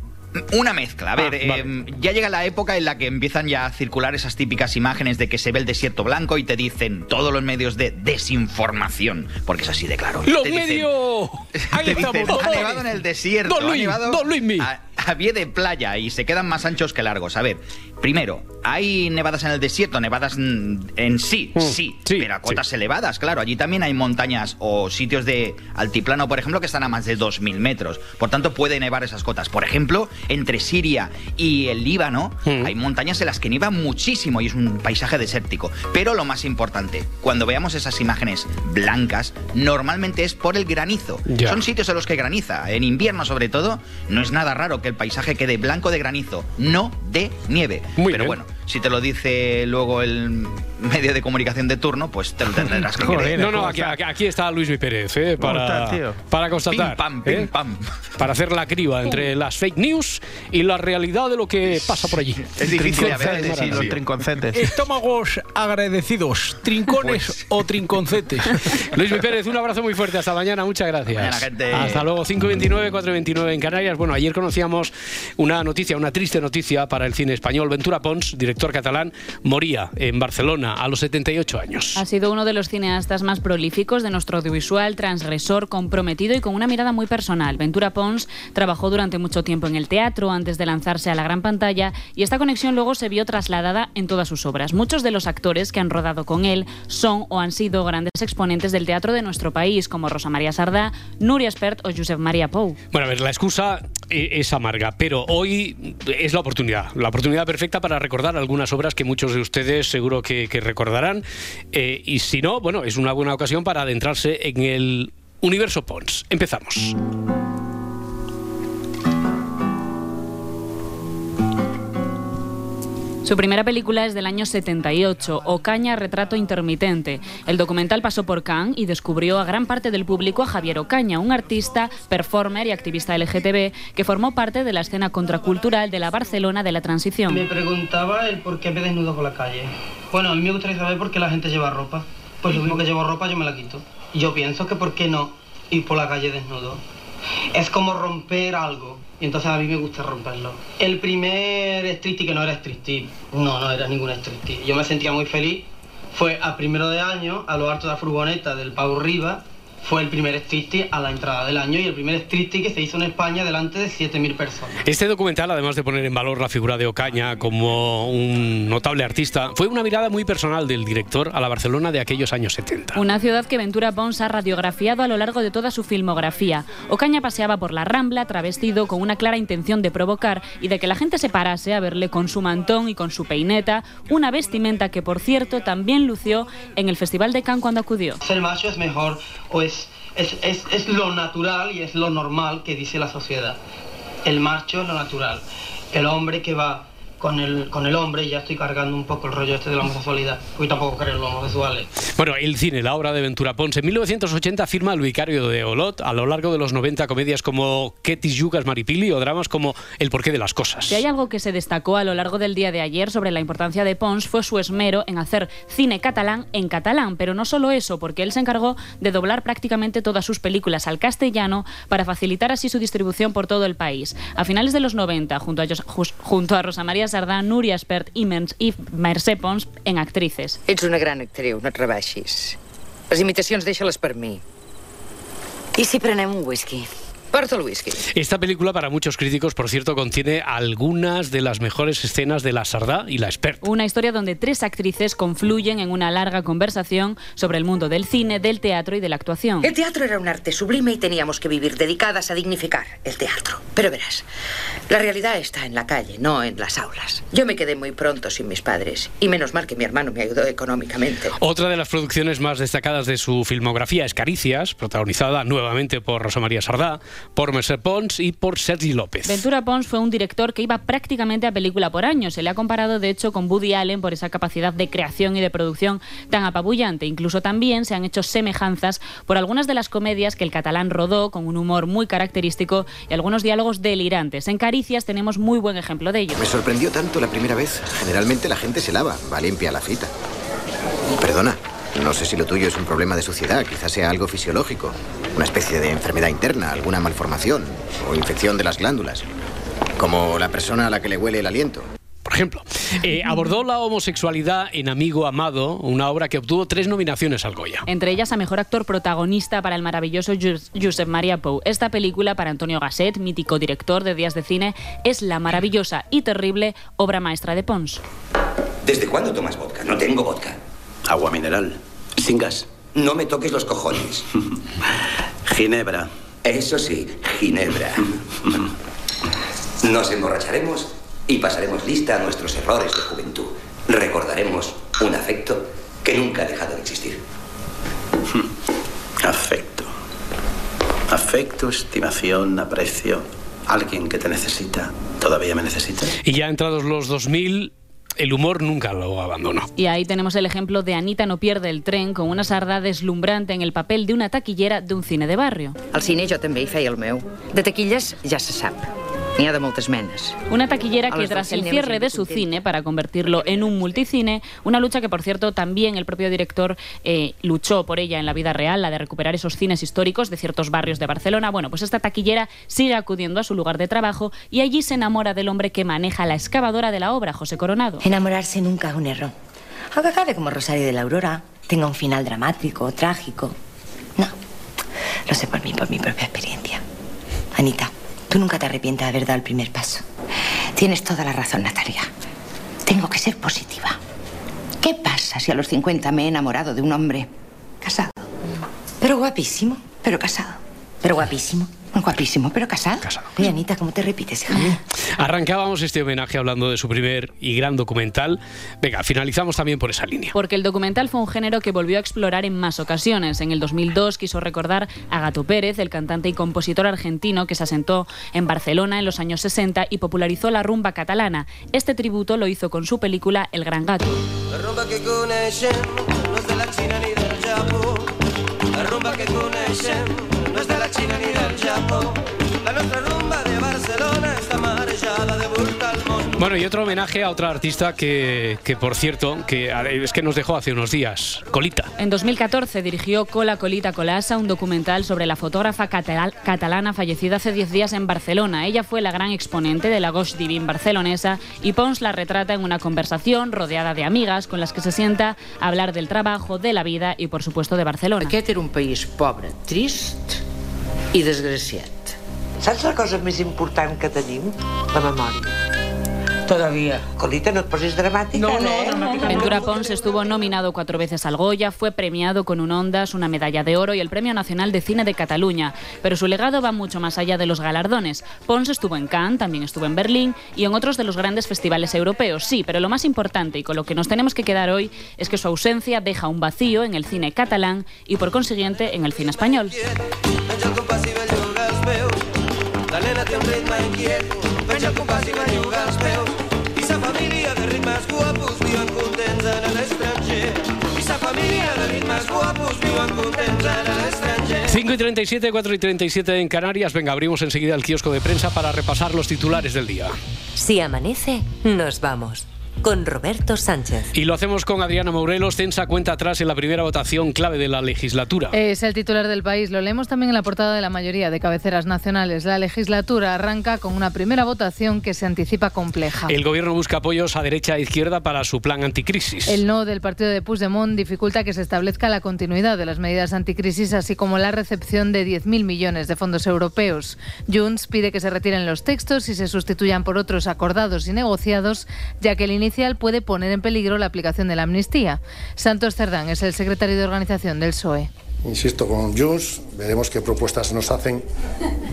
Una mezcla. A ver, Ah, vale. eh, ya llega la época en la que empiezan ya a circular esas típicas imágenes de que se ve el desierto blanco y te dicen todos los medios de desinformación, porque es así de claro. ¡Los medios! Ahí te estamos, dicen, don ha Luis. nevado en el desierto, Don Luis, don Luismi. a, a pie de playa y se quedan más anchos que largos. A ver, primero, ¿hay nevadas en el desierto? Nevadas en sí, Mm, sí, pero a cotas elevadas, claro. Allí también hay montañas o sitios de altiplano, por ejemplo, que están a más de 2.000 metros. Por tanto, puede nevar esas cotas. Por ejemplo, entre Siria y el Líbano Mm. hay montañas en las que nieva muchísimo y es un paisaje desértico. Pero lo más importante, cuando veamos esas imágenes blancas, normalmente es por el granizo. Son sitios en los que graniza. En invierno, sobre todo, no es nada raro que el paisaje quede blanco de granizo, no de nieve. Pero bueno, si te lo dice luego el medio de comunicación de turno, pues te lo tendrás que creer. no, no, aquí, aquí- está Luis Mi Pérez, ¿eh? ¿Cómo Para, para constatar. Pim, pam, pim, ¿eh? pam. Para hacer la criba entre las fake news y la realidad de lo que pasa por allí. Es difícil de ver, Trinconcetes, sí, los trinconcetes. Estómagos agradecidos, trincones Pues. o trinconcetes. Luis Mi Pérez, un abrazo muy fuerte. Hasta mañana, muchas gracias. Mañana, gente. Hasta luego, 5.29, 4.29 en Canarias. Bueno, ayer conocíamos una noticia, una triste noticia para el cine español. Ventura Pons, director catalán, moría en Barcelona a los 78 años. Ha sido uno de los cineastas más prolíficos de nuestro audiovisual, transgresor, comprometido y con una mirada muy personal. Ventura Pons trabajó durante mucho tiempo en el teatro antes de lanzarse a la gran pantalla y esta conexión luego se vio trasladada en todas sus obras. Muchos de los actores que han rodado con él son o han sido grandes exponentes del teatro de nuestro país, como Rosa María Sardá, Nuria Espert o Josep María Pou. Bueno, a ver, la excusa eh, es amarga, pero hoy es la oportunidad, la oportunidad perfecta para recordar algunas obras que muchos de ustedes seguro que, recordarán. Eh, y si no, bueno, es una buena ocasión para adentrarse en el universo Pons. Empezamos. Su primera película es del año 78, Ocaña, Retrato Intermitente. El documental pasó por Cannes y descubrió a gran parte del público a Javier Ocaña, un artista, performer y activista LGTB que formó parte de la escena contracultural de la Barcelona de la transición. Me preguntaba el por qué me desnudo por la calle. Bueno, a mí me gustaría saber por qué la gente lleva ropa. Pues lo mismo que llevo ropa, yo me la quito. Yo pienso que por qué no ir por la calle desnudo. Es como romper algo. Y entonces a mí me gusta romperlo. El primer striptease que no era striptease. No, no era ningún striptease. Yo me sentía muy feliz. Fue a primero de año, a lo alto de la furgoneta del Pau Riva. Fue el primer striptease a la entrada del año y el primer striptease que se hizo en España delante de 7.000 personas. Este documental, además de poner en valor la figura de Ocaña como un notable artista, fue una mirada muy personal del director a la Barcelona de aquellos años 70. Una ciudad que Ventura Pons ha radiografiado a lo largo de toda su filmografía. Ocaña paseaba por la Rambla travestido con una clara intención de provocar y de que la gente se parase a verle con su mantón y con su peineta, una vestimenta que, por cierto, también lució en el Festival de Cannes cuando acudió. ser macho es mejor o es, es, es, es lo natural y es lo normal que dice la sociedad. El macho es lo natural. El hombre que va con el, con el hombre, y ya estoy cargando un poco el rollo este de la homosexualidad, porque tampoco creo en los homosexuales. Bueno, el cine, la obra de Ventura Pons. En 1980 firma El Vicario de Olot. A lo largo de los 90, comedias como Ketis Yugas Maripili o dramas como El porqué de las cosas. Si hay algo que se destacó a lo largo del día de ayer sobre la importancia de Pons fue su esmero en hacer cine catalán en catalán, pero no solo eso, porque él se encargó de doblar prácticamente todas sus películas al castellano para facilitar así su distribución por todo el país. A finales de los 90, junto a, junto a Rosa María Sardà, Núria Espert i, Mens- i Mercè Pons en actrices. Ets una gran actriu, no et rebaixis. Les imitacions deixa-les per mi. I si prenem un whisky? Parto el whisky. Esta película, para muchos críticos, por cierto, contiene algunas de las mejores escenas de la Sardá y la Expert. Una historia donde tres actrices confluyen en una larga conversación sobre el mundo del cine, del teatro y de la actuación. El teatro era un arte sublime y teníamos que vivir dedicadas a dignificar el teatro. Pero verás, la realidad está en la calle, no en las aulas. Yo me quedé muy pronto sin mis padres y menos mal que mi hermano me ayudó económicamente. Otra de las producciones más destacadas de su filmografía es Caricias, protagonizada nuevamente por Rosa María Sardá, por Mercer Pons y por Sergi López. Ventura Pons fue un director que iba prácticamente a película por año. Se le ha comparado, de hecho, con Woody Allen por esa capacidad de creación y de producción tan apabullante. Incluso también se han hecho semejanzas por algunas de las comedias que el catalán rodó con un humor muy característico y algunos diálogos delirantes. En Caricias tenemos muy buen ejemplo de ello. Me sorprendió tanto la primera vez. Generalmente la gente se lava, va limpia a la cita. Perdona, no sé si lo tuyo es un problema de suciedad, quizás sea algo fisiológico, una especie de enfermedad interna, alguna malformación o infección de las glándulas, como la persona a la que le huele el aliento. Por ejemplo, eh, abordó la homosexualidad en Amigo Amado, una obra que obtuvo tres nominaciones al Goya. Entre ellas a Mejor Actor Protagonista para el maravilloso Josep María Pou. Esta película para Antonio Gasset, mítico director de Días de Cine, es la maravillosa y terrible obra maestra de Pons. ¿Desde cuándo tomas vodka? No tengo vodka. Agua mineral. Sin gas. No me toques los cojones. Ginebra. Eso sí, Ginebra. Nos emborracharemos y pasaremos lista a nuestros errores de juventud. Recordaremos un afecto que nunca ha dejado de existir. Afecto. Afecto, estimación, aprecio. Alguien que te necesita. ¿Todavía me necesita? Y ya entrados los 2000, el humor nunca lo abandonó. Y ahí tenemos el ejemplo de Anita no pierde el tren con una sarda deslumbrante en el papel de una taquillera de un cine de barrio. Al cine jo també hi feia el meu. De taquilles ja se sap. N'hi ha de moltes menes. Una taquillera que tras el cierre de su cine para convertirlo en un multicine, una lucha que por cierto también el propio director eh, luchó por ella en la vida real, la de recuperar esos cines históricos de ciertos barrios de Barcelona. Bueno, pues esta taquillera sigue acudiendo a su lugar de trabajo y allí se enamora del hombre que maneja la excavadora de la obra, José Coronado. Enamorarse nunca es un error. Aunque acabe como Rosario de la Aurora, tenga un final dramático, trágico. No, lo sé por mí, por mi propia experiencia. Anita, tú nunca te arrepientas de haber dado el primer paso. Tienes toda la razón, Natalia. Tengo que ser positiva. ¿Qué pasa si a los 50 me he enamorado de un hombre casado? Pero guapísimo, pero casado. Pero guapísimo, guapísimo, pero casado. Casado. Oye, Anita, ¿cómo te repites, hija mía? Arrancábamos este homenaje hablando de su primer y gran documental. Venga, finalizamos también por esa línea. Porque el documental fue un género que volvió a explorar en más ocasiones. En el 2002 quiso recordar a Gato Pérez, el cantante y compositor argentino que se asentó en Barcelona en los años 60 y popularizó la rumba catalana. Este tributo lo hizo con su película El Gran Gato. La rumba que de la Xina ni del Japó. La rumba que no és de la Xina ni del Japó. La nostra rumba de Barcelona està marejada de al. Bueno, y otro homenaje a otra artista que, que por cierto, que es que nos dejó hace unos días, Colita. En 2014 dirigió Cola Colita Colasa, un documental sobre la fotógrafa catalal- catalana fallecida hace 10 días en Barcelona. Ella fue la gran exponente de la Gauche Divine barcelonesa y Pons la retrata en una conversación rodeada de amigas con las que se sienta a hablar del trabajo, de la vida y por supuesto de Barcelona. Aquest era un país pobre, trist i desgraciat. Saps la cosa més important que tenim? La memòria. Todavía. Colita, no et posis dramàtica, No, no, eh? Ventura Pons estuvo nominado cuatro veces al Goya, fue premiado con un Ondas, una medalla de oro y el Premio Nacional de Cine de Cataluña. Pero su legado va mucho más allá de los galardones. Pons estuvo en Cannes, también estuvo en Berlín y en otros de los grandes festivales europeos, sí, pero lo más importante y con lo que nos tenemos que quedar hoy es que su ausencia deja un vacío en el cine catalán y por consiguiente en el cine español. Té un ritme inquiet. Penja el compàs i belluga els peus. I sa família de ritmes guapos viuen contents en l'estranger. I sa família de ritmes guapos viuen contents en l'estranger. 5 y 37, 4 y 37 en Canarias. Venga, abrimos enseguida el kiosco de prensa para repasar los titulares del día. Si amanece, nos vamos. Con Roberto Sánchez. Y lo hacemos con Adriana Morelos, tensa cuenta atrás en la primera votación clave de la legislatura. Es el titular del país. Lo leemos también en la portada de la mayoría de cabeceras nacionales. La legislatura arranca con una primera votación que se anticipa compleja. El gobierno busca apoyos a derecha e izquierda para su plan anticrisis. El no del partido de Puigdemont dificulta que se establezca la continuidad de las medidas anticrisis, así como la recepción de 10.000 millones de fondos europeos. Junts pide que se retiren los textos y se sustituyan por otros acordados y negociados, ya que el inicio puede poner en peligro la aplicación de la amnistía. Santos Cerdán es el secretario de organización del PSOE. Insisto, con Junts veremos qué propuestas nos hacen,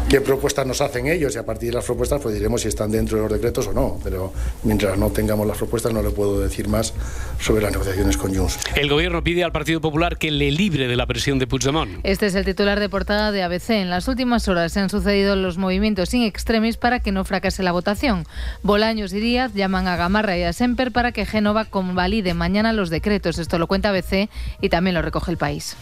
qué propuestas nos hacen ellos y a partir de las propuestas pues diremos si están dentro de los decretos o no. Pero mientras no tengamos las propuestas no le puedo decir más sobre las negociaciones con Junts. El gobierno pide al Partido Popular que le libre de la presión de Puigdemont. Este es el titular de portada de ABC. En las últimas horas se han sucedido los movimientos sin extremis para que no fracase la votación. Bolaños y Díaz llaman a Gamarra y a Semper para que Génova convalide mañana los decretos. Esto lo cuenta ABC y también lo recoge el país.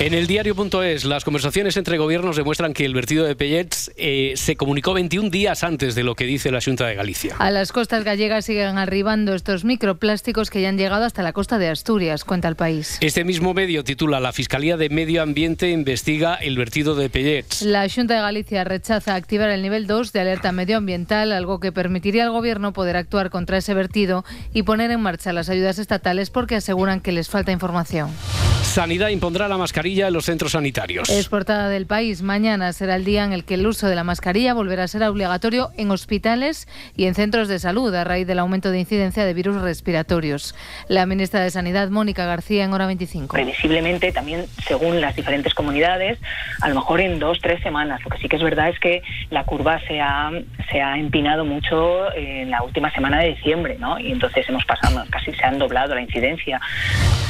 En el diario.es, las conversaciones entre gobiernos demuestran que el vertido de Pellets eh, se comunicó 21 días antes de lo que dice la Junta de Galicia. A las costas gallegas siguen arribando estos microplásticos que ya han llegado hasta la costa de Asturias, cuenta el país. Este mismo medio titula La Fiscalía de Medio Ambiente investiga el vertido de Pellets. La Junta de Galicia rechaza activar el nivel 2 de alerta medioambiental, algo que permitiría al gobierno poder actuar contra ese vertido y poner en marcha las ayudas estatales porque aseguran que les falta información. Sanidad impondrá la mascarilla en los centros sanitarios. Es portada del país. Mañana será el día en el que el uso de la mascarilla volverá a ser obligatorio en hospitales y en centros de salud a raíz del aumento de incidencia de virus respiratorios. La ministra de Sanidad, Mónica García, en hora 25. Previsiblemente, también según las diferentes comunidades, a lo mejor en dos, tres semanas. Lo que sí que es verdad es que la curva se ha, se ha empinado mucho en la última semana de diciembre, ¿no? Y entonces hemos pasado, casi se han doblado la incidencia.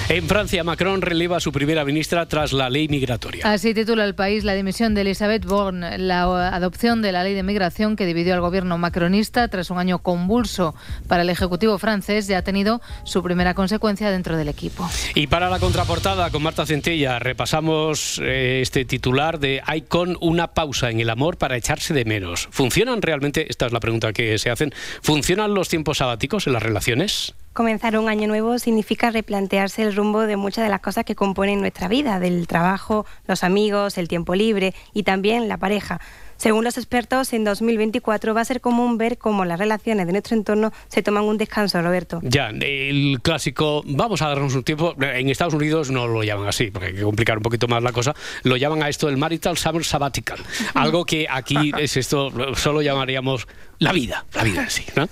En Francia, Macron releva a su primera ministra tras la ley migratoria. Así titula el país la dimisión de Elisabeth Borne, la adopción de la ley de migración que dividió al gobierno macronista tras un año convulso para el Ejecutivo francés ya ha tenido su primera consecuencia dentro del equipo. Y para la contraportada con Marta Centella repasamos eh, este titular de Icon, una pausa en el amor para echarse de menos. ¿Funcionan realmente, esta es la pregunta que se hacen, ¿funcionan los tiempos sabáticos en las relaciones? Comenzar un año nuevo significa replantearse el rumbo de muchas de las cosas que componen nuestra vida, del trabajo, los amigos, el tiempo libre y también la pareja. Según los expertos, en 2024 va a ser común ver cómo las relaciones de nuestro entorno se toman un descanso, Roberto. Ya, el clásico, vamos a darnos un tiempo. En Estados Unidos no lo llaman así, porque hay que complicar un poquito más la cosa. Lo llaman a esto el Marital Summer Sabbatical. Algo que aquí es esto, solo llamaríamos la vida, la vida en sí, ¿no?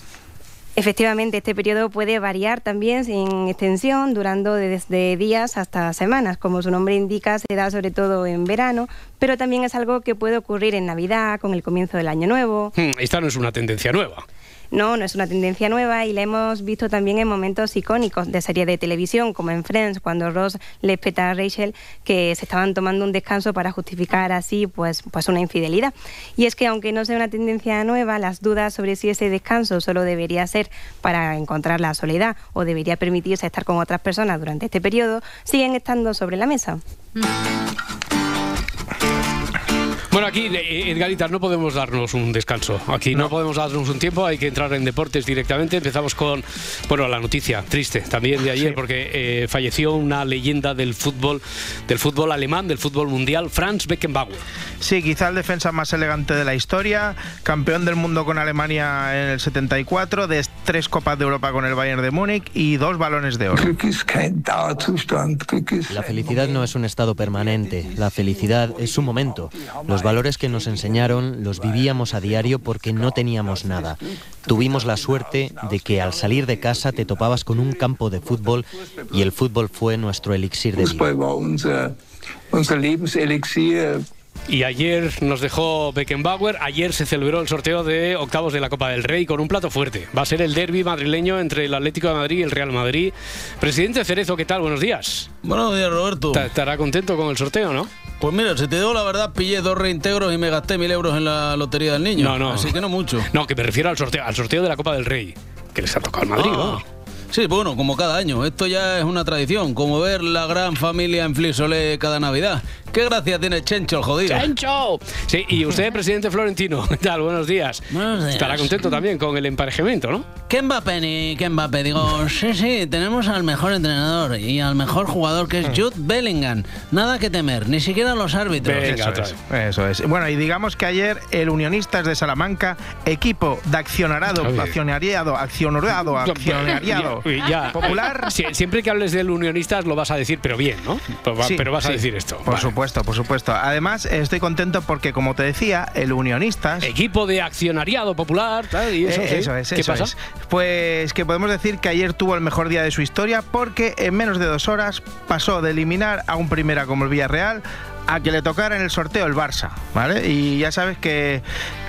Efectivamente, este periodo puede variar también en extensión, durando desde días hasta semanas. Como su nombre indica, se da sobre todo en verano, pero también es algo que puede ocurrir en Navidad, con el comienzo del año nuevo. Hmm, esta no es una tendencia nueva. No, no es una tendencia nueva y la hemos visto también en momentos icónicos de series de televisión, como en Friends, cuando Ross le peta a Rachel que se estaban tomando un descanso para justificar así pues, pues una infidelidad. Y es que aunque no sea una tendencia nueva, las dudas sobre si ese descanso solo debería ser para encontrar la soledad o debería permitirse estar con otras personas durante este periodo siguen estando sobre la mesa. Bueno, aquí, eh, Edgarita, no podemos darnos un descanso. Aquí no. podemos darnos un tiempo, hay que entrar en deportes directamente. Empezamos con, bueno, la noticia triste también de ayer, porque eh, falleció una leyenda del fútbol, del fútbol alemán, del fútbol mundial, Franz Beckenbauer. Sí, quizá el defensa más elegante de la historia, campeón del mundo con Alemania en el 74, de tres Copas de Europa con el Bayern de Múnich y dos balones de oro. La felicidad no es un estado permanente, la felicidad es un momento. Los valores que nos enseñaron los vivíamos a diario porque no teníamos nada. Tuvimos la suerte de que al salir de casa te topabas con un campo de fútbol y el fútbol fue nuestro elixir de vida. Y ayer nos dejó Beckenbauer. Ayer se celebró el sorteo de octavos de la Copa del Rey con un plato fuerte. Va a ser el derby madrileño entre el Atlético de Madrid y el Real Madrid. Presidente Cerezo, ¿qué tal? Buenos días. Buenos días, Roberto. Estará contento con el sorteo, ¿no? Pues mira, si te digo la verdad, pillé dos reintegros y me gasté mil euros en la lotería del niño. No, no. Así que no mucho. No, que me refiero al sorteo, al sorteo de la Copa del Rey, que les ha tocado al Madrid. Ah. vamos. Sí, bueno, como cada año. Esto ya es una tradición, como ver la gran familia en Flisolé cada Navidad. qué gracia tiene Chencho el jodido. ¡Chencho! Sí, y usted, presidente Florentino, ¿qué tal? Buenos días. Buenos días. Estará contento también con el emparejamiento, ¿no? ¿Qué Mbappé ni qué Mbappé? Digo, sí, sí, tenemos al mejor entrenador y al mejor jugador que es Jude Bellingham. Nada que temer, ni siquiera los árbitros. Eso es, eso es. Bueno, y digamos que ayer el Unionistas de Salamanca, equipo de accionarado, accionariado, accionariado, Ya. popular. Sie- siempre que hables del unionistas lo vas a decir, pero bien, ¿no? Pero, va- Sí, pero vas a sí. decir esto. Por Vale. supuesto, por supuesto. Además, estoy contento porque, como te decía, el Unionistas. Equipo de accionariado popular, tal, y eso, Eh, sí. eso es, ¿Qué eso pasa? es. Pues que podemos decir que ayer tuvo el mejor día de su historia porque en menos de dos horas pasó de eliminar a un primera como el Villarreal a que le tocara en el sorteo el Barça, ¿vale? Y ya sabes que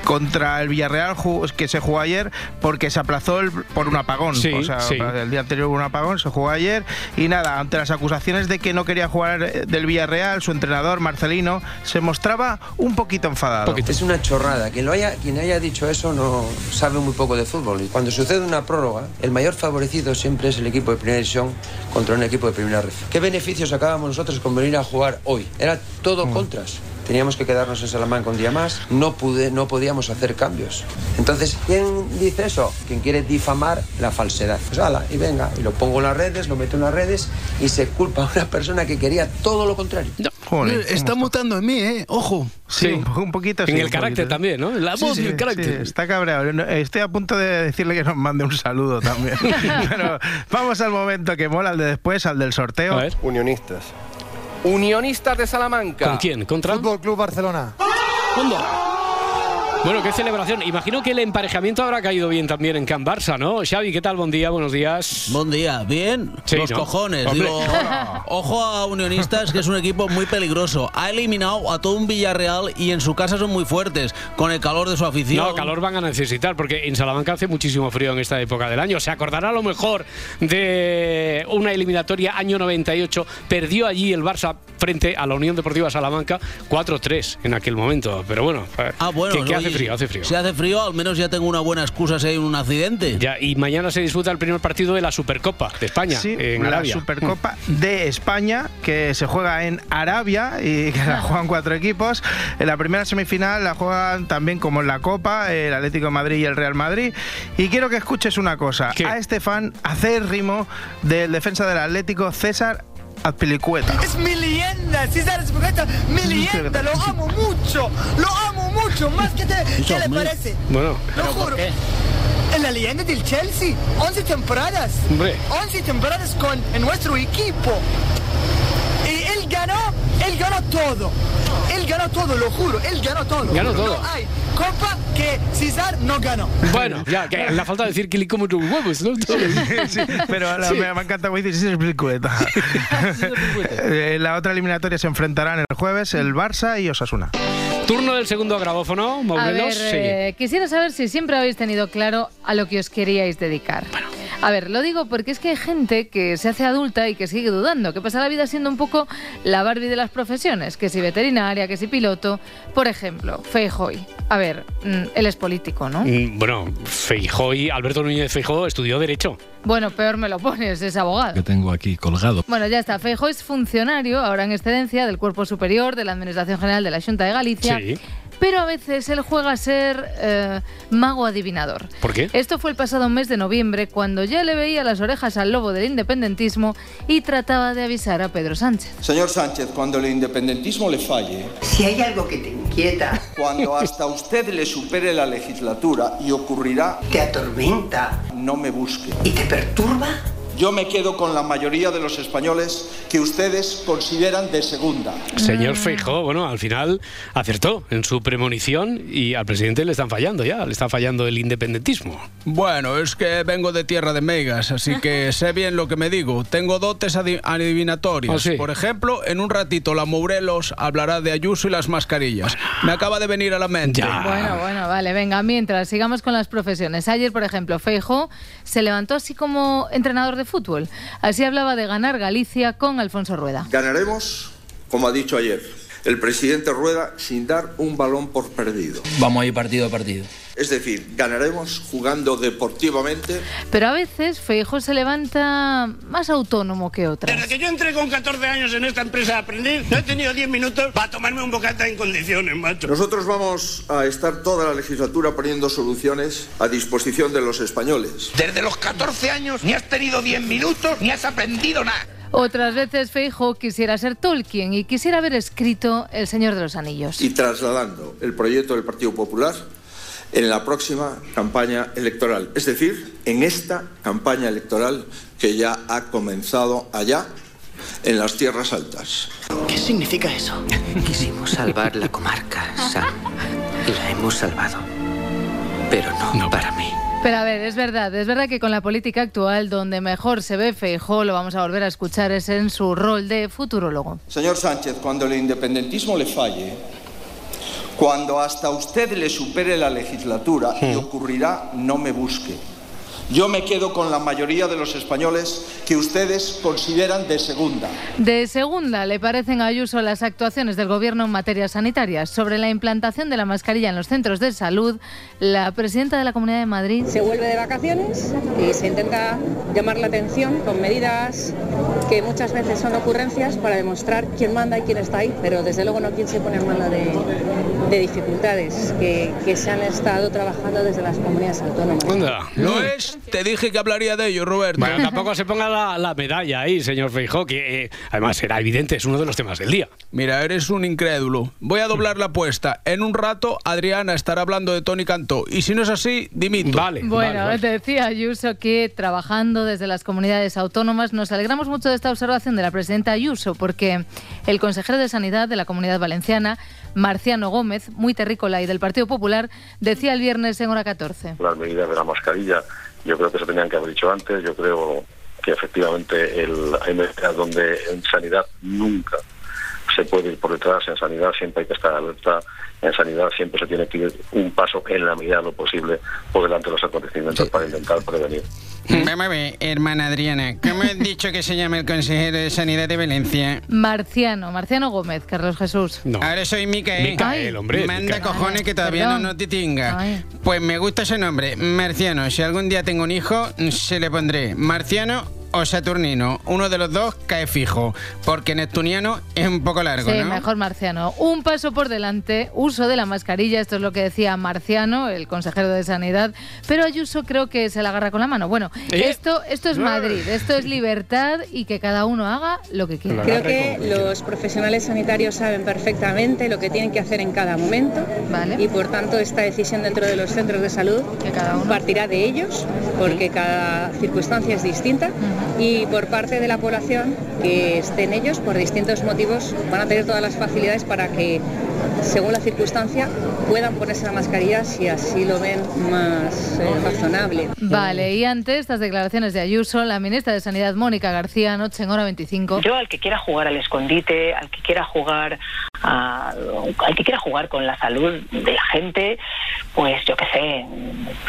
contra el Villarreal que se jugó ayer porque se aplazó el- por un apagón. Sí, o sea, sí. el día anterior hubo un apagón, se jugó ayer y nada, ante las acusaciones de que no quería jugar eh, del Villarreal, su entrenador Marcelino se mostraba un poquito enfadado. Es una chorrada. Quien, lo haya, quien haya dicho eso no sabe muy poco de fútbol. Y cuando sucede una prórroga, el mayor favorecido siempre es el equipo de primera división contra un equipo de primera red. ¿Qué beneficios sacábamos nosotros con venir a jugar hoy? Era todo contras. Teníamos que quedarnos en Salamanca un día más. No, pude, no podíamos hacer cambios. Entonces, ¿quién dice eso? Quien quiere difamar la falsedad. Pues ala, y venga, y lo pongo en las redes, lo meto en las redes y se culpa a una persona que quería todo lo contrario. Joder, Está mutando en mí, ¿eh? Ojo. Sí, un po- un poquito En sí, el carácter poquito. también, ¿no? La Sí, voz sí, y el carácter. sí, está cabreado. No, Estoy a punto de decirle que nos mande un saludo también. Pero vamos al momento que mola, al de después, al del sorteo. Unionistas. Unionistas de Salamanca. ¿Con quién? ¿Contra? Fútbol Club Barcelona. Bueno, qué celebración. Imagino que el emparejamiento habrá caído bien también en Can Barça, ¿no? Xavi, ¿qué tal? Buen día, buenos días. Buen día, bien. Sí, Los ¿no? cojones. Digo, ojo a Unionistas, que es un equipo muy peligroso. Ha eliminado a todo un Villarreal y en su casa son muy fuertes, con el calor de su afición. No, calor van a necesitar, porque en Salamanca hace muchísimo frío en esta época del año. Se acordará a lo mejor de una eliminatoria año 98. Perdió allí el Barça frente a la Unión Deportiva Salamanca 4-3 en aquel momento. Pero bueno, Ah, bueno, que hace oye, frío, hace frío. Si hace frío, al menos ya tengo una buena excusa si hay un accidente. Ya, y mañana se disputa el primer partido de la Supercopa de España Sí, en la Arabia. Supercopa de España, que se juega en Arabia y que la juegan cuatro equipos. En la primera semifinal la juegan también como en la Copa, el Atlético de Madrid y el Real Madrid. Y quiero que escuches una cosa. A este fan acérrimo del defensa del Atlético, César Azpilicueta. Es mi leyenda, César Espineta, mi leyenda, lo amo mucho, lo amo mucho, más que te, ¿qué le parece? Bueno, Lo juro. En la leyenda del Chelsea, 11 temporadas. Hombre. 11 temporadas con en nuestro equipo. Y él ganó, él ganó todo. Él ganó todo, lo juro, él ganó todo. Ganó todo. No hay copa que César no ganó. Bueno, ya, que la falta de decir que le como tus huevos, ¿no? Sí, pero la- Sí. me, me encanta como dices, Azpilicueta. Eh, la otra eliminatoria se enfrentarán el jueves el Barça y Osasuna. Turno del segundo grabófono, A ver, Maurelos. sí. eh, quisiera saber si siempre habéis tenido claro a lo que os queríais dedicar. A ver, lo digo porque es que hay gente que se hace adulta y que sigue dudando, que pasa la vida siendo un poco la Barbie de las profesiones, que si veterinaria, que si piloto. Por ejemplo, Feijoy. A ver, mm, él es político, ¿no? Mm, Bueno, Feijó y Alberto Núñez Feijó estudió Derecho. Bueno, peor me lo pones, es abogado. Que tengo aquí colgado. Bueno, ya está. Feijóo es funcionario, ahora en excedencia, del Cuerpo Superior de la Administración General de la Junta de Galicia. Sí. Pero a veces él juega a ser eh, mago adivinador. ¿Por qué? Esto fue el pasado mes de noviembre, cuando ya le veía las orejas al lobo del independentismo y trataba de avisar a Pedro Sánchez. Señor Sánchez, cuando el independentismo le falle, Si hay algo que te inquieta, cuando hasta usted le supere la legislatura y ocurrirá... te atormenta No me busque. y te perturba, Yo me quedo con la mayoría de los españoles que ustedes consideran de segunda. Señor Feijó, bueno, al final acertó en su premonición y al presidente le están fallando ya, le está fallando el independentismo. Bueno, es que vengo de tierra de megas, así que sé bien lo que me digo. Tengo dotes adi- adivinatorias. ¿Ah, sí? Por ejemplo, en un ratito la Mourelos hablará de Ayuso y las mascarillas. Me acaba de venir a la mente. Bueno, bueno, vale, venga, mientras sigamos con las profesiones. Ayer, por ejemplo, Feijo se levantó así como entrenador de fútbol. Así hablaba de ganar Galicia con Alfonso Rueda. Ganaremos, como ha dicho ayer. El presidente Rueda sin dar un balón por perdido. Vamos a ir partido a partido. Es decir, ganaremos jugando deportivamente. Pero a veces Feijóo se levanta más autónomo que otras. Desde que yo entré con 14 años en esta empresa a aprender, no he tenido 10 minutos para tomarme un bocata en condiciones, macho. Nosotros vamos a estar toda la legislatura poniendo soluciones a disposición de los españoles. Desde los 14 años ni has tenido 10 minutos ni has aprendido nada. Otras veces Feijóo quisiera ser Tolkien y quisiera haber escrito El Señor de los Anillos. Y trasladando el proyecto del Partido Popular en la próxima campaña electoral. Es decir, en esta campaña electoral que ya ha comenzado allá en las tierras altas. ¿Qué significa eso? Quisimos salvar la comarca, Sam. Y la hemos salvado. Pero no, para mí. Pero a ver, es verdad, es verdad que con la política actual donde mejor se ve Feijóo, lo vamos a volver a escuchar, es en su rol de futurólogo. Señor Sánchez, cuando el independentismo le falle, cuando hasta usted le supere la legislatura y ocurrirá, no me busque. Yo me quedo con la mayoría de los españoles que ustedes consideran de segunda. De segunda, le parecen a Ayuso las actuaciones del Gobierno en materia sanitaria. Sobre la implantación de la mascarilla en los centros de salud, la presidenta de la Comunidad de Madrid... Se vuelve de vacaciones y se intenta llamar la atención con medidas que muchas veces son ocurrencias para demostrar quién manda y quién está ahí, pero desde luego no quién se pone en mano de, de dificultades que, que se han estado trabajando desde las comunidades autónomas. ¿Lo es? Te dije que hablaría de ello, Roberto. Bueno, tampoco se ponga la, la medalla ahí, señor Feijóo, que eh, además era evidente, es uno de los temas del día. Mira, eres un incrédulo. Voy a doblar la apuesta. En un rato, Adriana estará hablando de Tony Cantó. Y si no es así, dimito. Vale. Bueno, te decía Ayuso que trabajando desde las comunidades autónomas nos alegramos mucho de esta observación de la presidenta Ayuso porque el consejero de Sanidad de la Comunidad Valenciana, Marciano Gómez, muy terrícola y del Partido Popular, decía el viernes en hora 14. Las medidas de la mascarilla, yo creo que se tenían que haber dicho antes. Yo creo que efectivamente el, hay medidas donde en sanidad nunca se puede ir por detrás. En sanidad siempre hay que estar alerta. En sanidad siempre se tiene que ir un paso en la medida de lo posible por delante de los acontecimientos para intentar prevenir. Vamos a ver, hermana Adriana, ¿cómo has dicho que se llama el consejero de Sanidad de Valencia? Marciano, Marciano Gómez, Carlos Jesús. Ahora soy Micael. Micael, hombre, Manda Micael. cojones que todavía Perdón. no, no te tinga. Ay. Pues me gusta ese nombre, Marciano. Si algún día tengo un hijo, se le pondré Marciano o Saturnino. Uno de los dos cae fijo, porque Neptuniano es un poco largo, Sí, ¿no? mejor Marciano. Un paso por delante, uso de la mascarilla, esto es lo que decía Marciano, el consejero de Sanidad, pero Ayuso creo que se la agarra con la mano. Bueno, ¿Eh? esto, esto es Madrid, esto es libertad y que cada uno haga lo que quiera. Creo que los profesionales sanitarios saben perfectamente lo que tienen que hacer en cada momento y por tanto esta decisión dentro de los centros de salud partirá de ellos porque cada circunstancia es distinta y por parte de la población que estén ellos por distintos motivos van a tener todas las facilidades para que según la circunstancia puedan ponerse la mascarilla si así lo ven más eh, razonable. Vale, y ante estas declaraciones de Ayuso, la ministra de Sanidad, Mónica García, anoche en hora 25. Yo al que quiera jugar al escondite, al que quiera jugar a- al que quiera jugar con la salud de la gente, pues yo qué sé,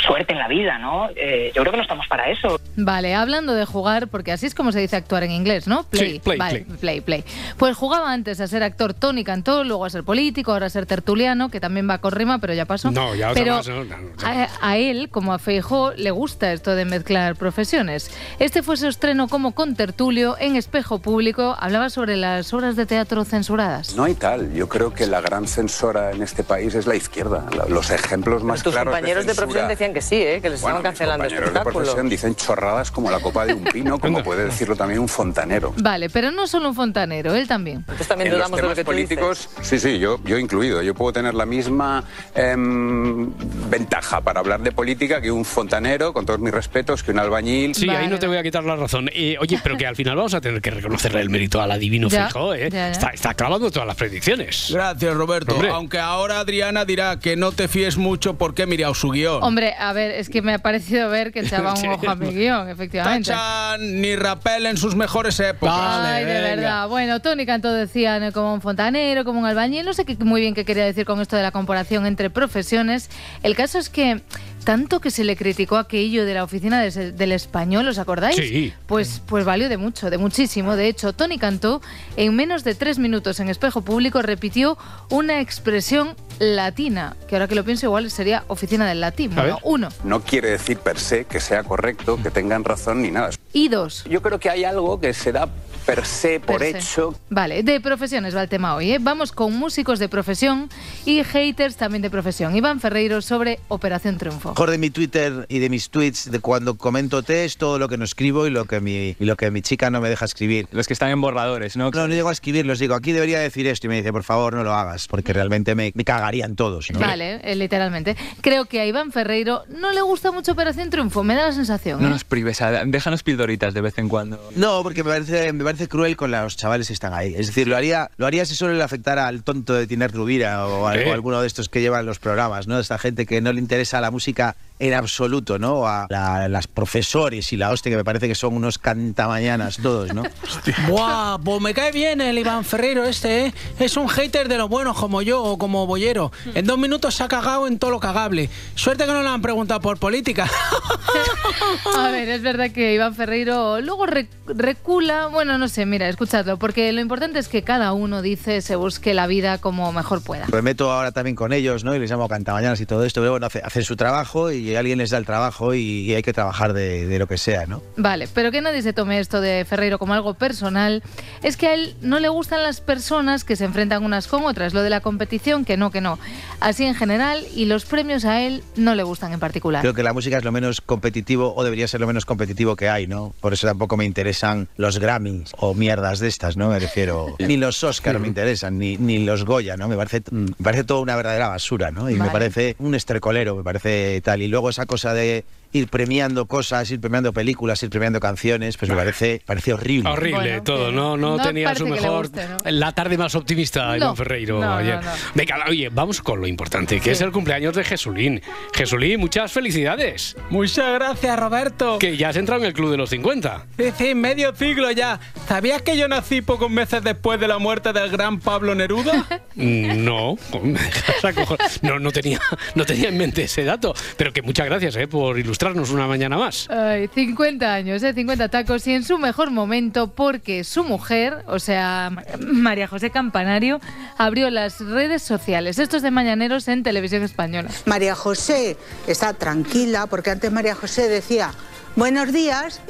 suerte en la vida, ¿no? Eh, yo creo que no estamos para eso. Vale, hablando de jugar, porque así es como se dice actuar en inglés, ¿no? Play, Sí, play, vale, play, play. Pues jugaba antes a ser actor Tony Cantó, luego a ser político, ahora a ser tertuliano, que también va con rima, pero ya pasó. No, ya otra pero más, no, no, no. A, a él, como a Feijó, le gusta esto de mezclar profesiones. Este fue su estreno como contertulio en Espejo Público. Hablaba sobre las obras de teatro censuradas. No hay tal. Yo creo que la gran censora en este país es la izquierda. Los ejemplos más Tus claros compañeros de, censura- profesión decían que sí, ¿eh? que les Bueno, estaban mis cancelando compañeros de profesión dicen chorradas como la copa de un pino, como puede decirlo también un fontanero. Vale, pero no solo un fontanero, él también. en los temas políticos, sí, sí, yo, yo incluido. Yo puedo tener la misma em, ventaja para hablar de política que un fontanero, con todos mis respetos, que un albañil. Sí, ahí no te voy a quitar la razón. Eh, oye, pero que al final vamos a tener que reconocerle el mérito al adivino Ya, Feijóo, ¿eh? ya, ya. Está, está clavando todas las predicciones. Gracias, Roberto. Hombre. Aunque ahora Adriana dirá que no te fíes mucho porque he mirado su guion. Hombre, a ver, es que me ha parecido ver que echaba un ojo a mi guion, efectivamente. Tachan ni Rapel en sus mejores épocas. Ay, de verdad. Bueno, Tony Cantó decía ¿no? como un fontanero, como un albañil. No sé qué, muy bien qué quería decir con esto de la comparación entre profesiones. El caso es que tanto que se le criticó aquello de la oficina de- del español, ¿os acordáis? Sí. Pues, pues valió de mucho, de muchísimo. De hecho, Tony Cantó, en menos de tres minutos en espejo público, repitió una expresión latina, que ahora que lo pienso igual sería oficina del latín. Bueno, uno. No quiere decir per se que sea correcto, que tengan razón ni nada. Y dos. Yo creo que hay algo que se da per se, por Per se. hecho. Vale, de profesiones va el tema hoy. ¿eh? Vamos con músicos de profesión y haters también de profesión. Iván Ferreiro sobre Operación Triunfo. mejor de mi Twitter y de mis tweets, de cuando comento test, todo lo que no escribo y lo que mi, y lo que mi chica no me deja escribir. Los que están en borradores, ¿no? No, no llego a escribir, los digo, aquí debería decir esto y me dice, por favor, no lo hagas, porque realmente me, me cagarían todos. ¿no? Vale, eh, literalmente. Creo que a Iván Ferreiro no le gusta mucho Operación Triunfo, me da la sensación. No ¿eh? nos prives, déjanos pildoritas de vez en cuando. No, porque me parece, me parece cruel con los chavales que están ahí. Es decir, lo haría, lo haría si solo le afectara al tonto de Tiner Rubira o, a- o alguno de estos que llevan los programas, ¿no? Esta gente que no le interesa la música en absoluto, ¿no? A la- las profesores y la hostia, que me parece que son unos cantamañanas todos, ¿no? Buah, pues me cae bien el Iván Ferreiro este, ¿eh? Es un hater de los buenos como yo o como Bollero. En dos minutos se ha cagado en todo lo cagable. Suerte que no le han preguntado por política. A ver, es verdad que Iván Ferreiro luego re- recula. Bueno, no sé, mira, escuchadlo, porque lo importante es que cada uno dice, se busque la vida como mejor pueda. Me meto ahora también con ellos, ¿no? Y les llamo cantamañanas y todo esto, pero bueno, hace- hacen su trabajo y alguien les da el trabajo y, hay que trabajar de, de lo que sea, ¿no? Vale, pero que nadie se tome esto de Ferreiro como algo personal. Es que a él no le gustan las personas que se enfrentan unas con otras. Lo de la competición, que no, que no. Así en general, y los premios a él no le gustan en particular. Creo que la música es lo menos competitivo o debería ser lo menos competitivo que hay, ¿no? Por eso tampoco me interesan los Grammys o mierdas de estas, ¿no? Me refiero. Ni los Oscar me interesan, ni, ni los Goya, ¿no? Me parece, me parece todo una verdadera basura, ¿no? Y me Vale. parece un estercolero, me parece tal. Y luego esa cosa de ir premiando cosas, ir premiando películas, ir premiando canciones, pues me parece, parece horrible. Horrible todo, no, no, no tenía su mejor. guste, ¿no? La tarde más optimista, No, Iván Ferreiro no, ayer. no. Venga, oye, vamos con lo importante, que es el cumpleaños de Jesulín. Jesulín, muchas felicidades. Muchas gracias, Roberto. Que ya has entrado en el club de los 50. Sí, sí, medio siglo ya. ¿Sabías que yo nací pocos meses después de la muerte del gran Pablo Neruda? Mm, No, no, no tenía, no tenía en mente ese dato, pero que muchas gracias eh, por ilustrarnos una mañana más. Ay, 50 años, ¿eh? 50 tacos y en su mejor momento porque su mujer, o sea, Ma- María José Campanario, abrió las redes sociales. Estos de Mañaneros en Televisión Española. María José está tranquila porque antes María José decía buenos días.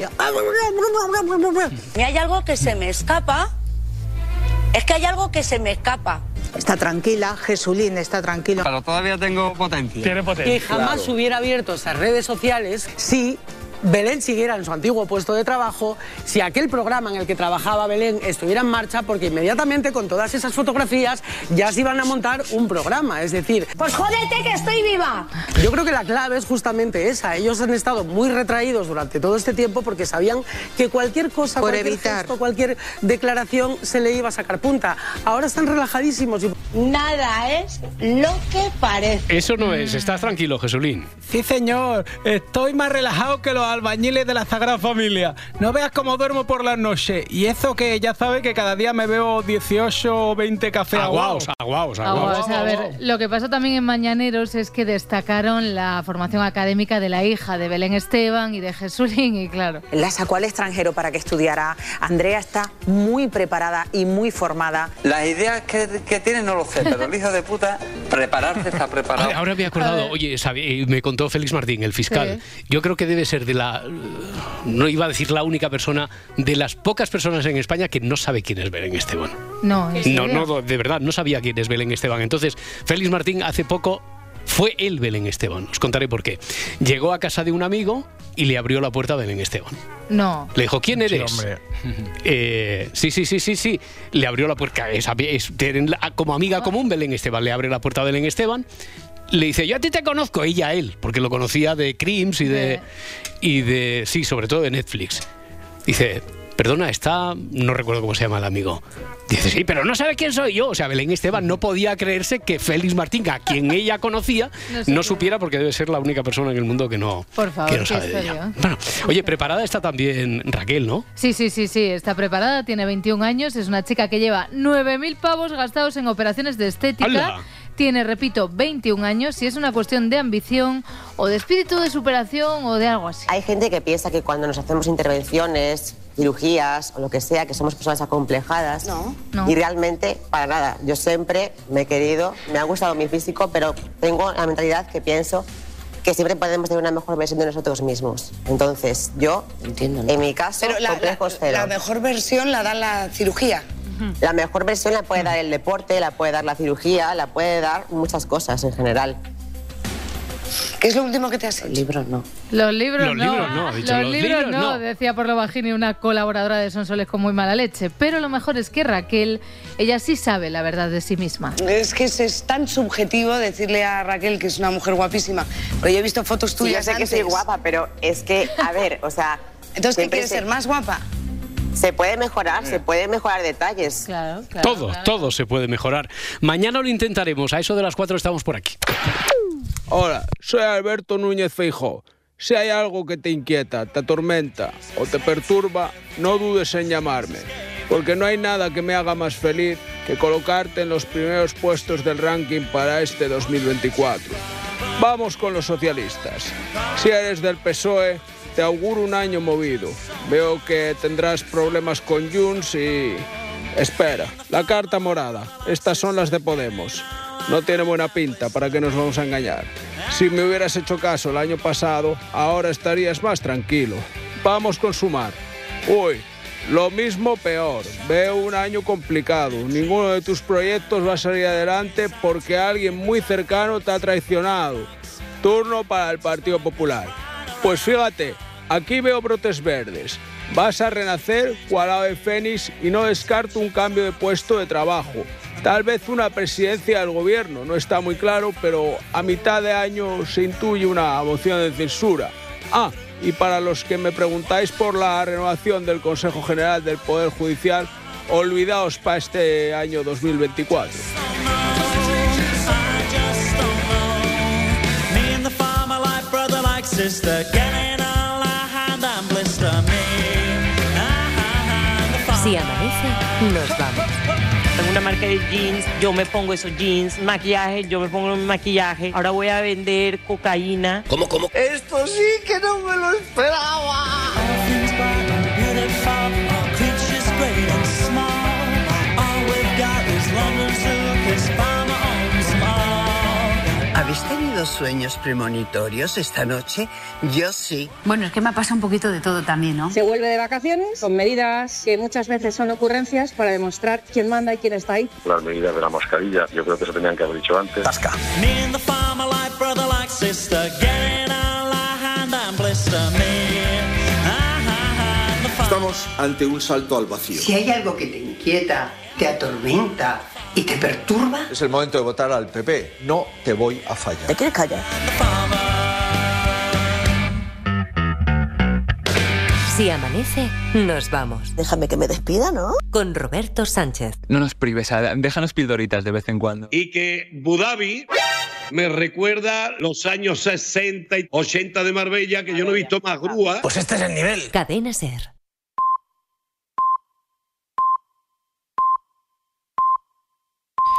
Y hay algo que se me escapa. Es que hay algo que se me escapa. Está tranquila, Jesulín está tranquilo. Pero todavía tengo potencia. Tiene potencia. Que jamás Claro. hubiera abierto esas redes sociales si Belén siguiera en su antiguo puesto de trabajo, si aquel programa en el que trabajaba Belén estuviera en marcha, porque inmediatamente con todas esas fotografías ya se iban a montar un programa. Es decir, Pues jódete que estoy viva. yo creo que la clave es justamente esa. Ellos han estado muy retraídos durante todo este tiempo porque sabían que cualquier cosa, Por cualquier evitar. gesto, cualquier declaración se le iba a sacar punta. Ahora están relajadísimos y Nada es lo que parece. Eso no es, estás tranquilo, Jesulín. Sí, señor. Estoy más relajado que los albañiles de la Sagrada Familia. No veas cómo duermo por las noches. Y eso que ya sabes que cada día me bebo 18 o 20 cafés aguaos. o sea, a ver, lo que pasó también en Mañaneros es que destacaron la formación académica de la hija de Belén Esteban y de Jesulín, y claro. La sacó al extranjero para que estudiara. Andrea está muy preparada y muy formada. Las ideas que, que tiene no lo sé, pero el hijo de puta, prepararse está preparado. Ahora, ahora me he acordado, oye, sabe- eh, me contó Félix Martín, el fiscal. Yo creo que debe ser de la. No iba a decir la única persona, de las pocas personas en España que no sabe quién es Belén Esteban. No, ¿en No, serio? no, de verdad, no sabía quién es Belén Esteban. Entonces, Félix Martín hace poco fue él Belén Esteban. Os contaré por qué. Llegó a casa de un amigo y le abrió la puerta a Belén Esteban. No. Le dijo, ¿quién Sí, eres? hombre. Eh, sí, sí, sí, sí, sí. Le abrió la puerta. Es, es- como amiga común, Belén Esteban. Le abre la puerta a Belén Esteban. Le dice, yo a ti te conozco, ella a él, porque lo conocía de Crims y de, y de. Sí, sobre todo de Netflix. Dice, perdona, está. No recuerdo cómo se llama el amigo. Dice, sí, pero no sabe quién soy yo. O sea, Belén Esteban no podía creerse que Félix Martín, a quien ella conocía, No no, supiera. porque debe ser la única persona en el mundo que no, Por favor, que no qué sabe de ella. Bueno, oye, preparada está también Raquel, ¿no? Sí, sí, sí, sí, está preparada, tiene 21 años, es una chica que lleva 9.000 pavos gastados en operaciones de estética. ¡Hala! Tiene, repito, 21 años y es una cuestión de ambición o de espíritu de superación o de algo así. Hay gente que piensa que cuando nos hacemos intervenciones, cirugías o lo que sea, que somos personas acomplejadas. No. Y realmente, para nada. Yo siempre me he querido, me ha gustado mi físico, pero tengo la mentalidad que pienso que siempre podemos tener una mejor versión de nosotros mismos. Entonces, yo, Entiendo, en mi caso, Pero la, la- complejos cero. la mejor versión la da la cirugía. La mejor versión la puede dar el deporte, la puede dar la cirugía, la puede dar muchas cosas en general. ¿Qué es lo último que te has hecho? Libros no. Los libros Los no. libros no, ha dicho, los los libros libros no, no. decía por lo bajini una colaboradora de Sonsoles con muy mala leche. Pero lo mejor es que Raquel, ella sí sabe la verdad de sí misma. Es que es, es tan subjetivo decirle a Raquel que es una mujer guapísima. Pero yo he visto fotos Sí, tuyas yo sé que soy guapa, pero es que, a ver, o sea... Entonces, ¿qué quieres se- ser? ¿Más guapa? Se puede mejorar, se puede mejorar detalles. Claro, Todo, todo se puede mejorar. Mañana lo intentaremos. A eso de las 4 estamos por aquí. Hola, soy Alberto Núñez Feijó. Si hay algo que te inquieta, te atormenta o te perturba, no dudes en llamarme, porque no hay nada que me haga más feliz que colocarte en los primeros puestos del ranking para este 2024. Vamos con los socialistas. Si eres del PSOE, te auguro un año movido. Veo que tendrás problemas con Junts y... Espera, la carta morada. Estas son las de Podemos. No tiene buena pinta, ¿para qué nos vamos a engañar? Si me hubieras hecho caso el año pasado, ahora estarías más tranquilo. Vamos con sumar. Uy, lo mismo peor. Veo un año complicado. Ninguno de tus proyectos va a salir adelante porque alguien muy cercano te ha traicionado. Turno para el Partido Popular. Pues fíjate, aquí veo brotes verdes. Vas a renacer cual ave fénix y no descarto un cambio de puesto de trabajo. Tal vez una presidencia del gobierno, no está muy claro, pero a mitad de año se intuye una moción de censura. Ah, y para los que me preguntáis por la renovación del Consejo General del Poder Judicial, olvidaos para este año 2024. Si amanece, nos vamos. Tengo una marca de jeans, yo me pongo esos jeans, maquillaje, yo me pongo mi maquillaje. Ahora voy a vender cocaína. ¿Cómo, cómo? Esto sí que no me lo esperaba. ¿Habéis tenido sueños premonitorios esta noche? Yo sí. Bueno, es que me ha pasado un poquito de todo también, ¿no? Se vuelve de vacaciones con medidas que muchas veces son ocurrencias para demostrar quién manda y quién está ahí. Las medidas de la mascarilla, yo creo que se tenían que haber dicho antes. Hand and blister me. Estamos ante un salto al vacío. Si hay algo que te inquieta, te atormenta y te perturba, Es el momento de votar al PP. No te voy a fallar. ¿te quieres callar? Si amanece, nos vamos. Déjame que me despida, ¿no? Con Roberto Sánchez. No nos prives, déjanos pildoritas de vez en cuando. Y que Abu Dhabi me recuerda los años 60 y 80 de Marbella, que yo no he visto más grúa. Pues este es el nivel. Cadena Ser.